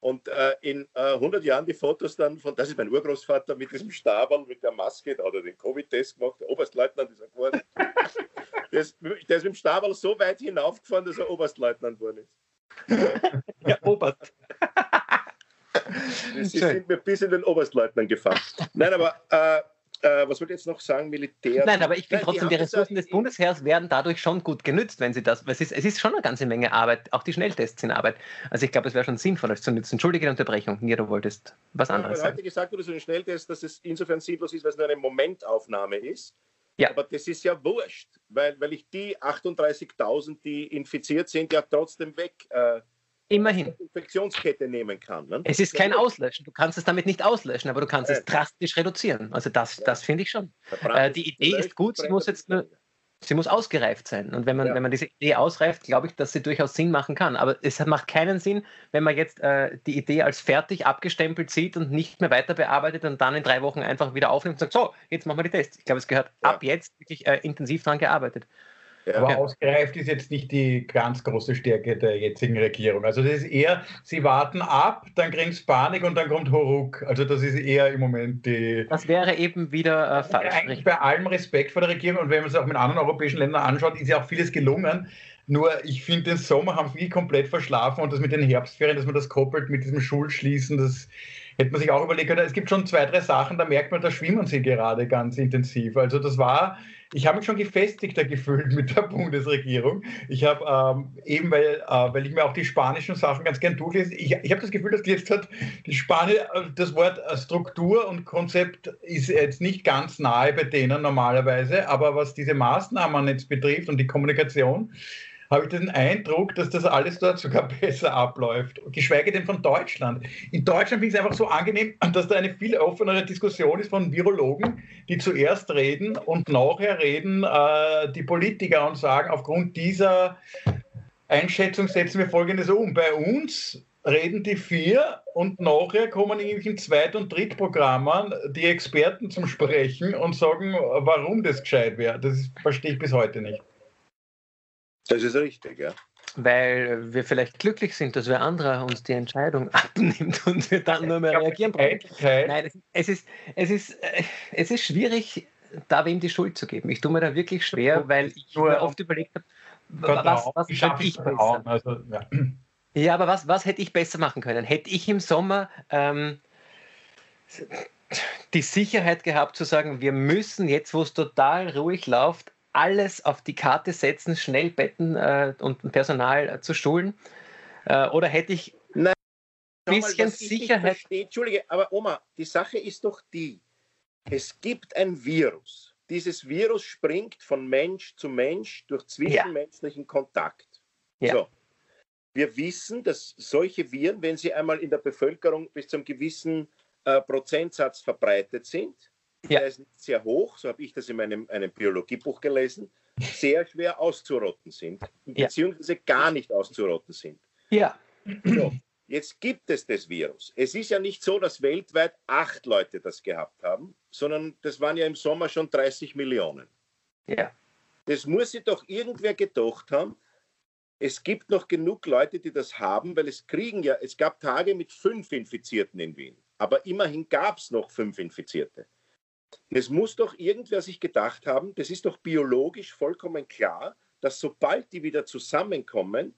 und äh, in äh, 100 Jahren die Fotos dann von, das ist mein Urgroßvater mit diesem Stabel, mit der Maske, da hat er den Covid-Test gemacht, der Oberstleutnant ist er geworden. <laughs> der, ist, der ist mit dem Stabel so weit hinaufgefahren, dass er Oberstleutnant geworden ist. <laughs> ja, Oberst. Sie sind mir bis in den Oberstleutnant gefahren. Nein, aber äh, äh, was wollte ich jetzt noch sagen? Militär. Nein, aber ich finde trotzdem, die, die Ressourcen des Bundesheers werden dadurch schon gut genützt, wenn sie das. Es ist, es ist schon eine ganze Menge Arbeit, auch die Schnelltests sind Arbeit. Also ich glaube, es wäre schon sinnvoll, das zu nutzen. Entschuldige die Unterbrechung, Nier, du wolltest was anderes ja, sagen. heute gesagt wurde, so ein Schnelltest, dass es insofern sinnlos ist, weil es nur eine Momentaufnahme ist. Ja. Aber das ist ja wurscht, weil, weil ich die 38.000, die infiziert sind, ja trotzdem weg. Äh, Immerhin. Infektionskette nehmen kann. Ne? Es ist kein Auslöschen. Du kannst es damit nicht auslöschen, aber du kannst ja. es drastisch reduzieren. Also das, ja. das finde ich schon. Äh, die Idee ist gut, sie muss jetzt nur, sie muss ausgereift sein. Und wenn man, ja. wenn man diese Idee ausreift, glaube ich, dass sie durchaus Sinn machen kann. Aber es macht keinen Sinn, wenn man jetzt äh, die Idee als fertig abgestempelt sieht und nicht mehr weiter bearbeitet und dann in drei Wochen einfach wieder aufnimmt und sagt, so, jetzt machen wir die Tests. Ich glaube, es gehört ab jetzt wirklich äh, intensiv daran gearbeitet. Ja. Aber ausgereift ist jetzt nicht die ganz große Stärke der jetzigen Regierung. Also das ist eher, sie warten ab, dann kriegen sie Panik und dann kommt Horuk. Also das ist eher im Moment die... Das wäre eben wieder äh, falsch. Eigentlich bei allem Respekt vor der Regierung und wenn man es auch mit anderen europäischen Ländern anschaut, ist ja auch vieles gelungen. Nur ich finde, den Sommer haben viele komplett verschlafen und das mit den Herbstferien, dass man das koppelt mit diesem Schulschließen, das hätte man sich auch überlegen können. Es gibt schon zwei, drei Sachen, da merkt man, da schwimmen sie gerade ganz intensiv. Also das war ich habe mich schon gefestigter <laughs> gefühlt mit der Bundesregierung. Ich habe ähm, eben, weil, äh, weil ich mir auch die spanischen Sachen ganz gern durchlese, ich, ich habe das Gefühl, dass jetzt hat die Spanier, äh, das Wort äh, Struktur und Konzept ist jetzt nicht ganz nahe bei denen normalerweise, aber was diese Maßnahmen jetzt betrifft und die Kommunikation, habe ich den Eindruck, dass das alles dort sogar <laughs> besser abläuft, geschweige denn von Deutschland. In Deutschland finde ich es einfach so angenehm, dass da eine viel offenere Diskussion ist von Virologen, die zuerst reden und nachher reden äh, die Politiker und sagen, aufgrund dieser Einschätzung setzen wir Folgendes um. Bei uns reden die vier und nachher kommen in Zweit- und Drittprogrammen die Experten zum Sprechen und sagen, warum das gescheit wäre. Das verstehe ich bis heute nicht. Das ist richtig, ja. Weil wir vielleicht glücklich sind, dass wer anderer uns die Entscheidung <laughs> abnimmt und wir dann nur mehr reagieren brauchen. Nein, es ist, es, ist, es ist schwierig, da wem die Schuld zu geben. Ich tue mir da wirklich schwer, weil ich mir oft überlegt habe, was, was könnte ich besser? Also, ja. ja. aber was, was hätte ich besser machen können? Hätte ich im Sommer ähm, die Sicherheit gehabt zu sagen, wir müssen jetzt, wo es total ruhig läuft, alles auf die Karte setzen, schnell Betten äh, und Personal äh, zu schulen? Äh, oder hätte ich ein bisschen mal, Sicherheit? Entschuldige, aber Oma, die Sache ist doch die, es gibt ein Virus. Dieses Virus springt von Mensch zu Mensch durch zwischenmenschlichen ja. Kontakt. Ja. So. Wir wissen, dass solche Viren, wenn sie einmal in der Bevölkerung bis zu einem gewissen äh, Prozentsatz verbreitet sind, ja. der ist nicht sehr hoch, so habe ich das in meinem einem Biologiebuch gelesen, sehr schwer auszurotten sind, beziehungsweise ja. gar nicht auszurotten sind. Ja. So, jetzt gibt es das Virus. Es ist ja nicht so, dass weltweit acht Leute das gehabt haben, sondern das waren ja im Sommer schon 30 Millionen. Ja. Das muss sich doch irgendwer gedacht haben. Es gibt noch genug Leute, die das haben, weil es kriegen ja, es gab Tage mit fünf Infizierten in Wien. Aber immerhin gab es noch fünf Infizierte. Es muss doch irgendwer sich gedacht haben, das ist doch biologisch vollkommen klar, dass sobald die wieder zusammenkommen,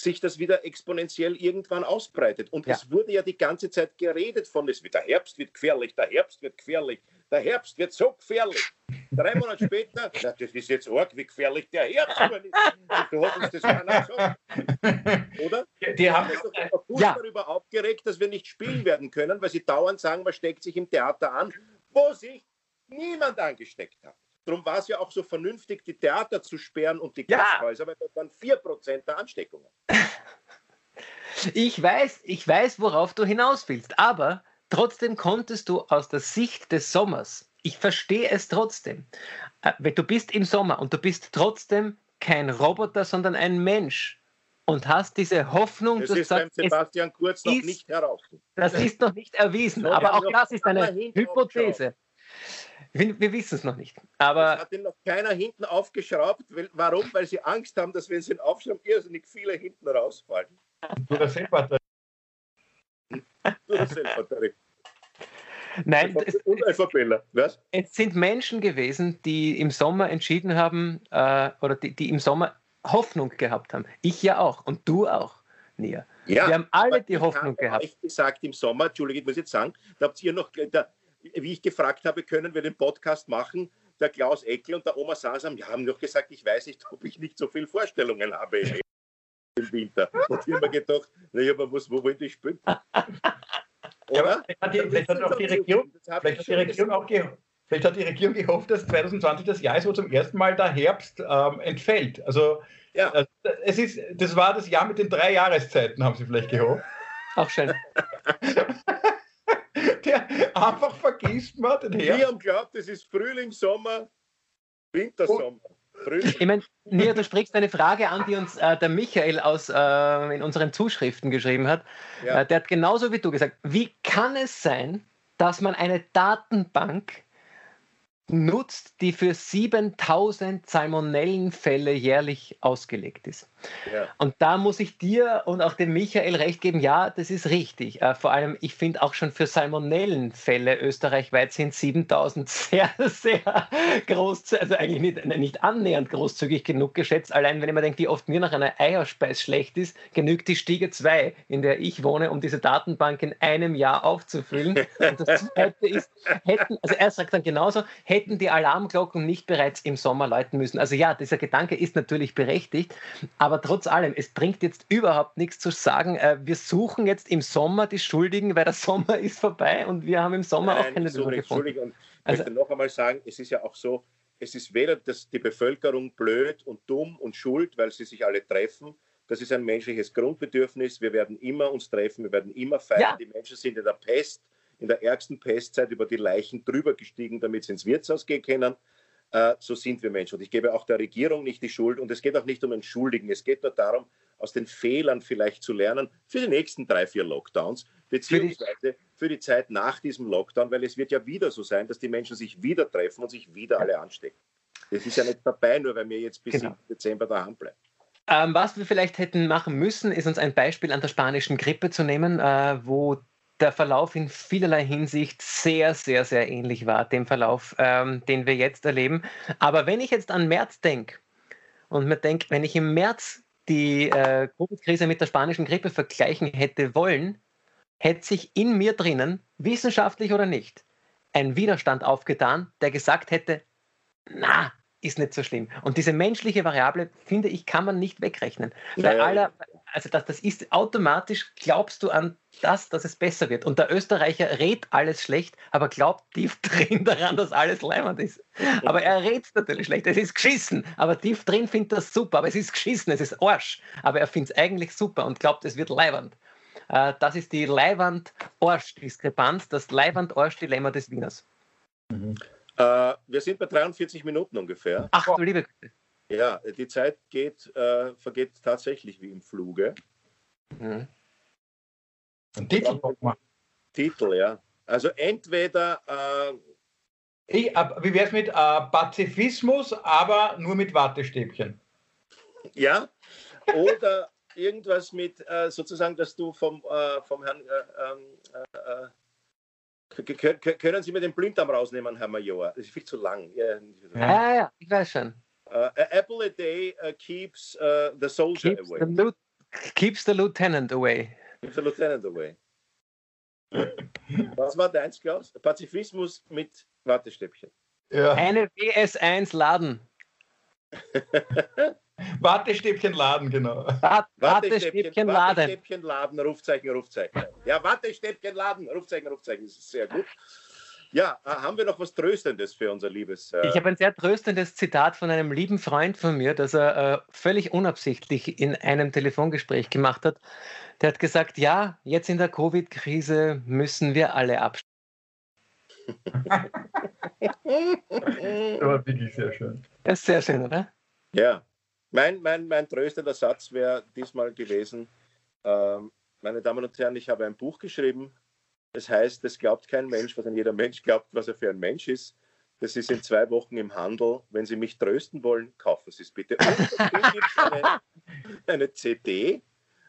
sich das wieder exponentiell irgendwann ausbreitet. Und ja. es wurde ja die ganze Zeit geredet von, es wird, der Herbst wird gefährlich, der Herbst wird gefährlich, der Herbst wird so gefährlich. Drei Monate später, <laughs> na, das ist jetzt arg, wie gefährlich der Herbst wird. Du hast uns das keiner gesagt. <laughs> Oder? Die, die haben sich doch ja. darüber aufgeregt, dass wir nicht spielen werden können, weil sie dauernd sagen, man steckt sich im Theater an wo sich niemand angesteckt hat. Darum war es ja auch so vernünftig, die Theater zu sperren und die Gasthäuser, ja. weil das waren 4% der Ansteckungen. <laughs> Ich weiß, ich weiß, worauf du hinaus willst, aber trotzdem konntest du aus der Sicht des Sommers, ich verstehe es trotzdem, äh, du bist im Sommer und du bist trotzdem kein Roboter, sondern ein Mensch und hast diese Hoffnung, das ist beim Sebastian Kurz noch ist, nicht heraus. Das ist noch nicht erwiesen, so, aber auch das ist eine Hypothese. Wir, wir wissen es noch nicht. Aber das hat ihn noch keiner hinten aufgeschraubt. Warum? Weil sie Angst haben, dass wenn sie ihn aufschrauben, irrsinnig viele hinten rausfallen. Oder Zellbatterie. Oder Zellbatterie. Nein, es, es, es, sind Menschen gewesen, die im Sommer entschieden haben, äh, oder die, die, im Sommer Hoffnung gehabt haben. Ich ja auch und du auch, Nia. Ja, Wir haben alle die Hoffnung gehabt. Ich gesagt im Sommer, Entschuldige, ich muss jetzt sagen, da habt ihr noch, da, wie ich gefragt habe, können wir den Podcast machen? Der Klaus Eckel und der Oma Sasam die haben noch gesagt, ich weiß nicht, <laughs> ob ich nicht so viele Vorstellungen habe im <laughs> Winter. Und ich habe mir gedacht, naja, aber was, wo wollte ich spielen? <laughs> Oder? vielleicht hat die, vielleicht hat auch die Regierung, vielleicht hat die Regierung auch gehofft. Vielleicht hat die Regierung gehofft, dass 2020 das Jahr ist, wo zum ersten Mal der Herbst ähm, entfällt. Also, ja. Also, es ist, das war das Jahr mit den drei Jahreszeiten, haben sie vielleicht gehofft. Auch schön. <laughs> der einfach vergisst man den Herbst. Wir haben glaubt, es ist Frühling, Sommer, Wintersommer. Frühling. Ich meine, Nia, du sprichst eine Frage an, die uns äh, der Michael aus, äh, in unseren Zuschriften geschrieben hat. Ja. Äh, der hat genauso wie du gesagt, wie kann es sein, dass man eine Datenbank nutzt, die für 7000 Salmonellenfälle jährlich ausgelegt ist. Ja. Und da muss ich dir und auch dem Michael recht geben, ja, das ist richtig. Äh, vor allem, ich finde auch schon für Salmonellenfälle österreichweit sind 7000 sehr, <laughs> sehr groß, also eigentlich nicht, nicht annähernd großzügig genug geschätzt. Allein wenn ich mir denke, wie oft mir nach einer Eierspeis schlecht ist, genügt die Stiege 2, in der ich wohne, um diese Datenbank in einem Jahr aufzufüllen. Und das zweite ist, hätten, also er sagt dann genauso, hätten hätten die Alarmglocken nicht bereits im Sommer läuten müssen. Also ja, dieser Gedanke ist natürlich berechtigt, aber trotz allem, es bringt jetzt überhaupt nichts zu sagen, äh, wir suchen jetzt im Sommer die Schuldigen, weil der Sommer <laughs> ist vorbei und wir haben im Sommer Nein, auch keine Lösung gefunden. Und ich also, möchte noch einmal sagen, es ist ja auch so, es ist weder das, die Bevölkerung blöd und dumm und schuld, weil sie sich alle treffen. Das ist ein menschliches Grundbedürfnis. Wir werden immer uns treffen, wir werden immer feiern. Ja. Die Menschen sind in der Pest in der ärgsten Pestzeit über die Leichen drüber gestiegen, damit sie ins Wirtshaus gehen können. Äh, so sind wir Menschen. Und ich gebe auch der Regierung nicht die Schuld. Und es geht auch nicht um Entschuldigen. Es geht nur darum, aus den Fehlern vielleicht zu lernen für die nächsten drei, vier Lockdowns, beziehungsweise für die Zeit nach diesem Lockdown, weil es wird ja wieder so sein, dass die Menschen sich wieder treffen und sich wieder alle anstecken. Das ist ja nicht vorbei, nur weil wir jetzt bis genau. Dezember daheim bleiben. Ähm, was wir vielleicht hätten machen müssen, ist uns ein Beispiel an der spanischen Grippe zu nehmen, äh, wo der Verlauf in vielerlei Hinsicht sehr, sehr, sehr ähnlich war, dem Verlauf, ähm, den wir jetzt erleben. Aber wenn ich jetzt an März denke und mir denke, wenn ich im März die äh, Covid-Krise mit der spanischen Grippe vergleichen hätte wollen, hätte sich in mir drinnen, wissenschaftlich oder nicht, ein Widerstand aufgetan, der gesagt hätte, na, ist nicht so schlimm. Und diese menschliche Variable, finde ich, kann man nicht wegrechnen. Bei ja. aller, also das, das ist automatisch, glaubst du an das, dass es besser wird. Und der Österreicher redet alles schlecht, aber glaubt tief <laughs> drin daran, dass alles leimend ist. Aber er redet natürlich schlecht. Es ist geschissen, aber tief drin findet er es super. Aber es ist geschissen, es ist Arsch. Aber er findet es eigentlich super und glaubt, es wird leibend. Äh, das ist die Leiwand-Orsch-Diskrepanz, das Leiwand-Orsch-Dilemma des Wieners. Mhm. Uh, wir sind bei 43 Minuten ungefähr. Ach du liebe Güte. Ja, die Zeit geht, äh, vergeht tatsächlich wie im Fluge. Mhm. Ein Titel nochmal. Titel, ja. Also entweder. Äh, ich, wie wäre es mit äh, Pazifismus, aber nur mit Wattestäbchen? Ja, oder irgendwas mit äh, sozusagen, dass du vom, äh, vom Herrn. Äh, ähm, äh, können Sie mir den Blinddarm rausnehmen, Herr Major? Das ist viel zu lang. Ja, ja, ja ich weiß schon. Uh, apple a day uh, keeps uh, the soldier keeps away. The keeps the lieutenant away. Keeps the lieutenant away. Was war deins, Klaus? Pazifismus mit Wattestäbchen. Ja. Eine WS1 laden. <laughs> Wattestäbchen laden, genau. Wattestäbchen laden. Wattestäbchen laden, Rufzeichen, Rufzeichen. Ja, Wattestäbchen laden, Rufzeichen, Rufzeichen. Das ist sehr gut. Ja, äh, haben wir noch was Tröstendes für unser liebes. Äh ich habe ein sehr tröstendes Zitat von einem lieben Freund von mir, das er äh, völlig unabsichtlich in einem Telefongespräch gemacht hat. Der hat gesagt: Ja, jetzt in der Covid-Krise müssen wir alle abstimmen. das war wirklich sehr schön. Das ist sehr schön, oder? Ja. Mein, mein, mein tröstender Satz wäre diesmal gewesen, ähm, meine Damen und Herren, ich habe ein Buch geschrieben. Das heißt, es glaubt kein Mensch, was ein jeder Mensch glaubt, was er für ein Mensch ist. Das ist in zwei Wochen im Handel. Wenn Sie mich trösten wollen, kaufen Sie es bitte. Und eine, eine CD,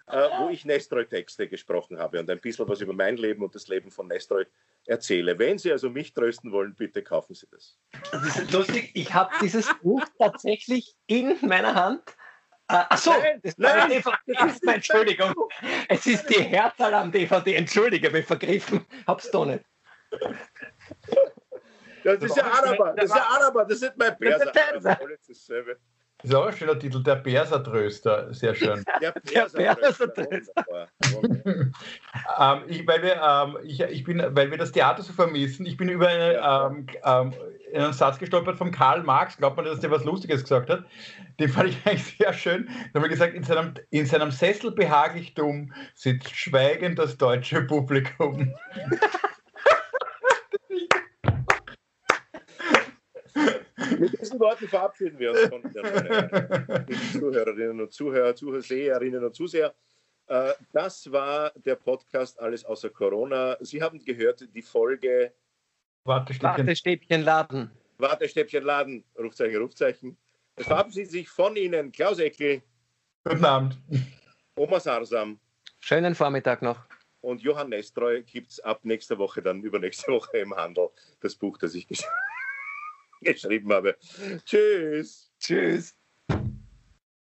äh, wo ich Nestroy-Texte gesprochen habe und ein bisschen was über mein Leben und das Leben von Nestroy erzähle. Wenn Sie also mich trösten wollen, bitte kaufen Sie das. Das ist lustig. Ich habe dieses Buch tatsächlich in meiner Hand. Äh, achso, das nein, ist meine <laughs> Entschuldigung. Es ist die Herzalarm-DVD. Entschuldige, mich vergriffen. Hab's doch nicht. Das ist ja Araber. Das ist ja Araber. Das ist mein Perser. Das ist das ist auch ein schöner Titel, der Bersertröster, sehr schön. <laughs> Der Bersertröster. <laughs> ähm, ich, weil, wir, ähm, ich, ich bin, weil wir das Theater so vermissen, ich bin über eine, ähm, ähm, einen Satz gestolpert von Karl Marx, glaubt man, dass der was Lustiges gesagt hat. Den fand ich <laughs> eigentlich sehr schön. Da haben wir gesagt, in seinem, in seinem Sessel behaglich sitzt schweigend das deutsche Publikum. Mit diesen Worten verabschieden wir uns von den Zuhörerinnen und Zuhörer, Zuhörerinnen und Zuseher. Äh, das war der Podcast Alles außer Corona. Sie haben gehört die Folge Wartestäbchen, Wartestäbchen laden. Wartestäbchen laden, Rufzeichen, Rufzeichen. Es verabschiedet sich von Ihnen Klaus Eckel. Guten Abend. Oma Sarsam. Schönen Vormittag noch. Und Johann Nestreu gibt es ab nächster Woche, dann übernächste Woche im Handel, das Buch, das ich geschrieben habe <laughs> geschrieben habe. Tschüss. Tschüss.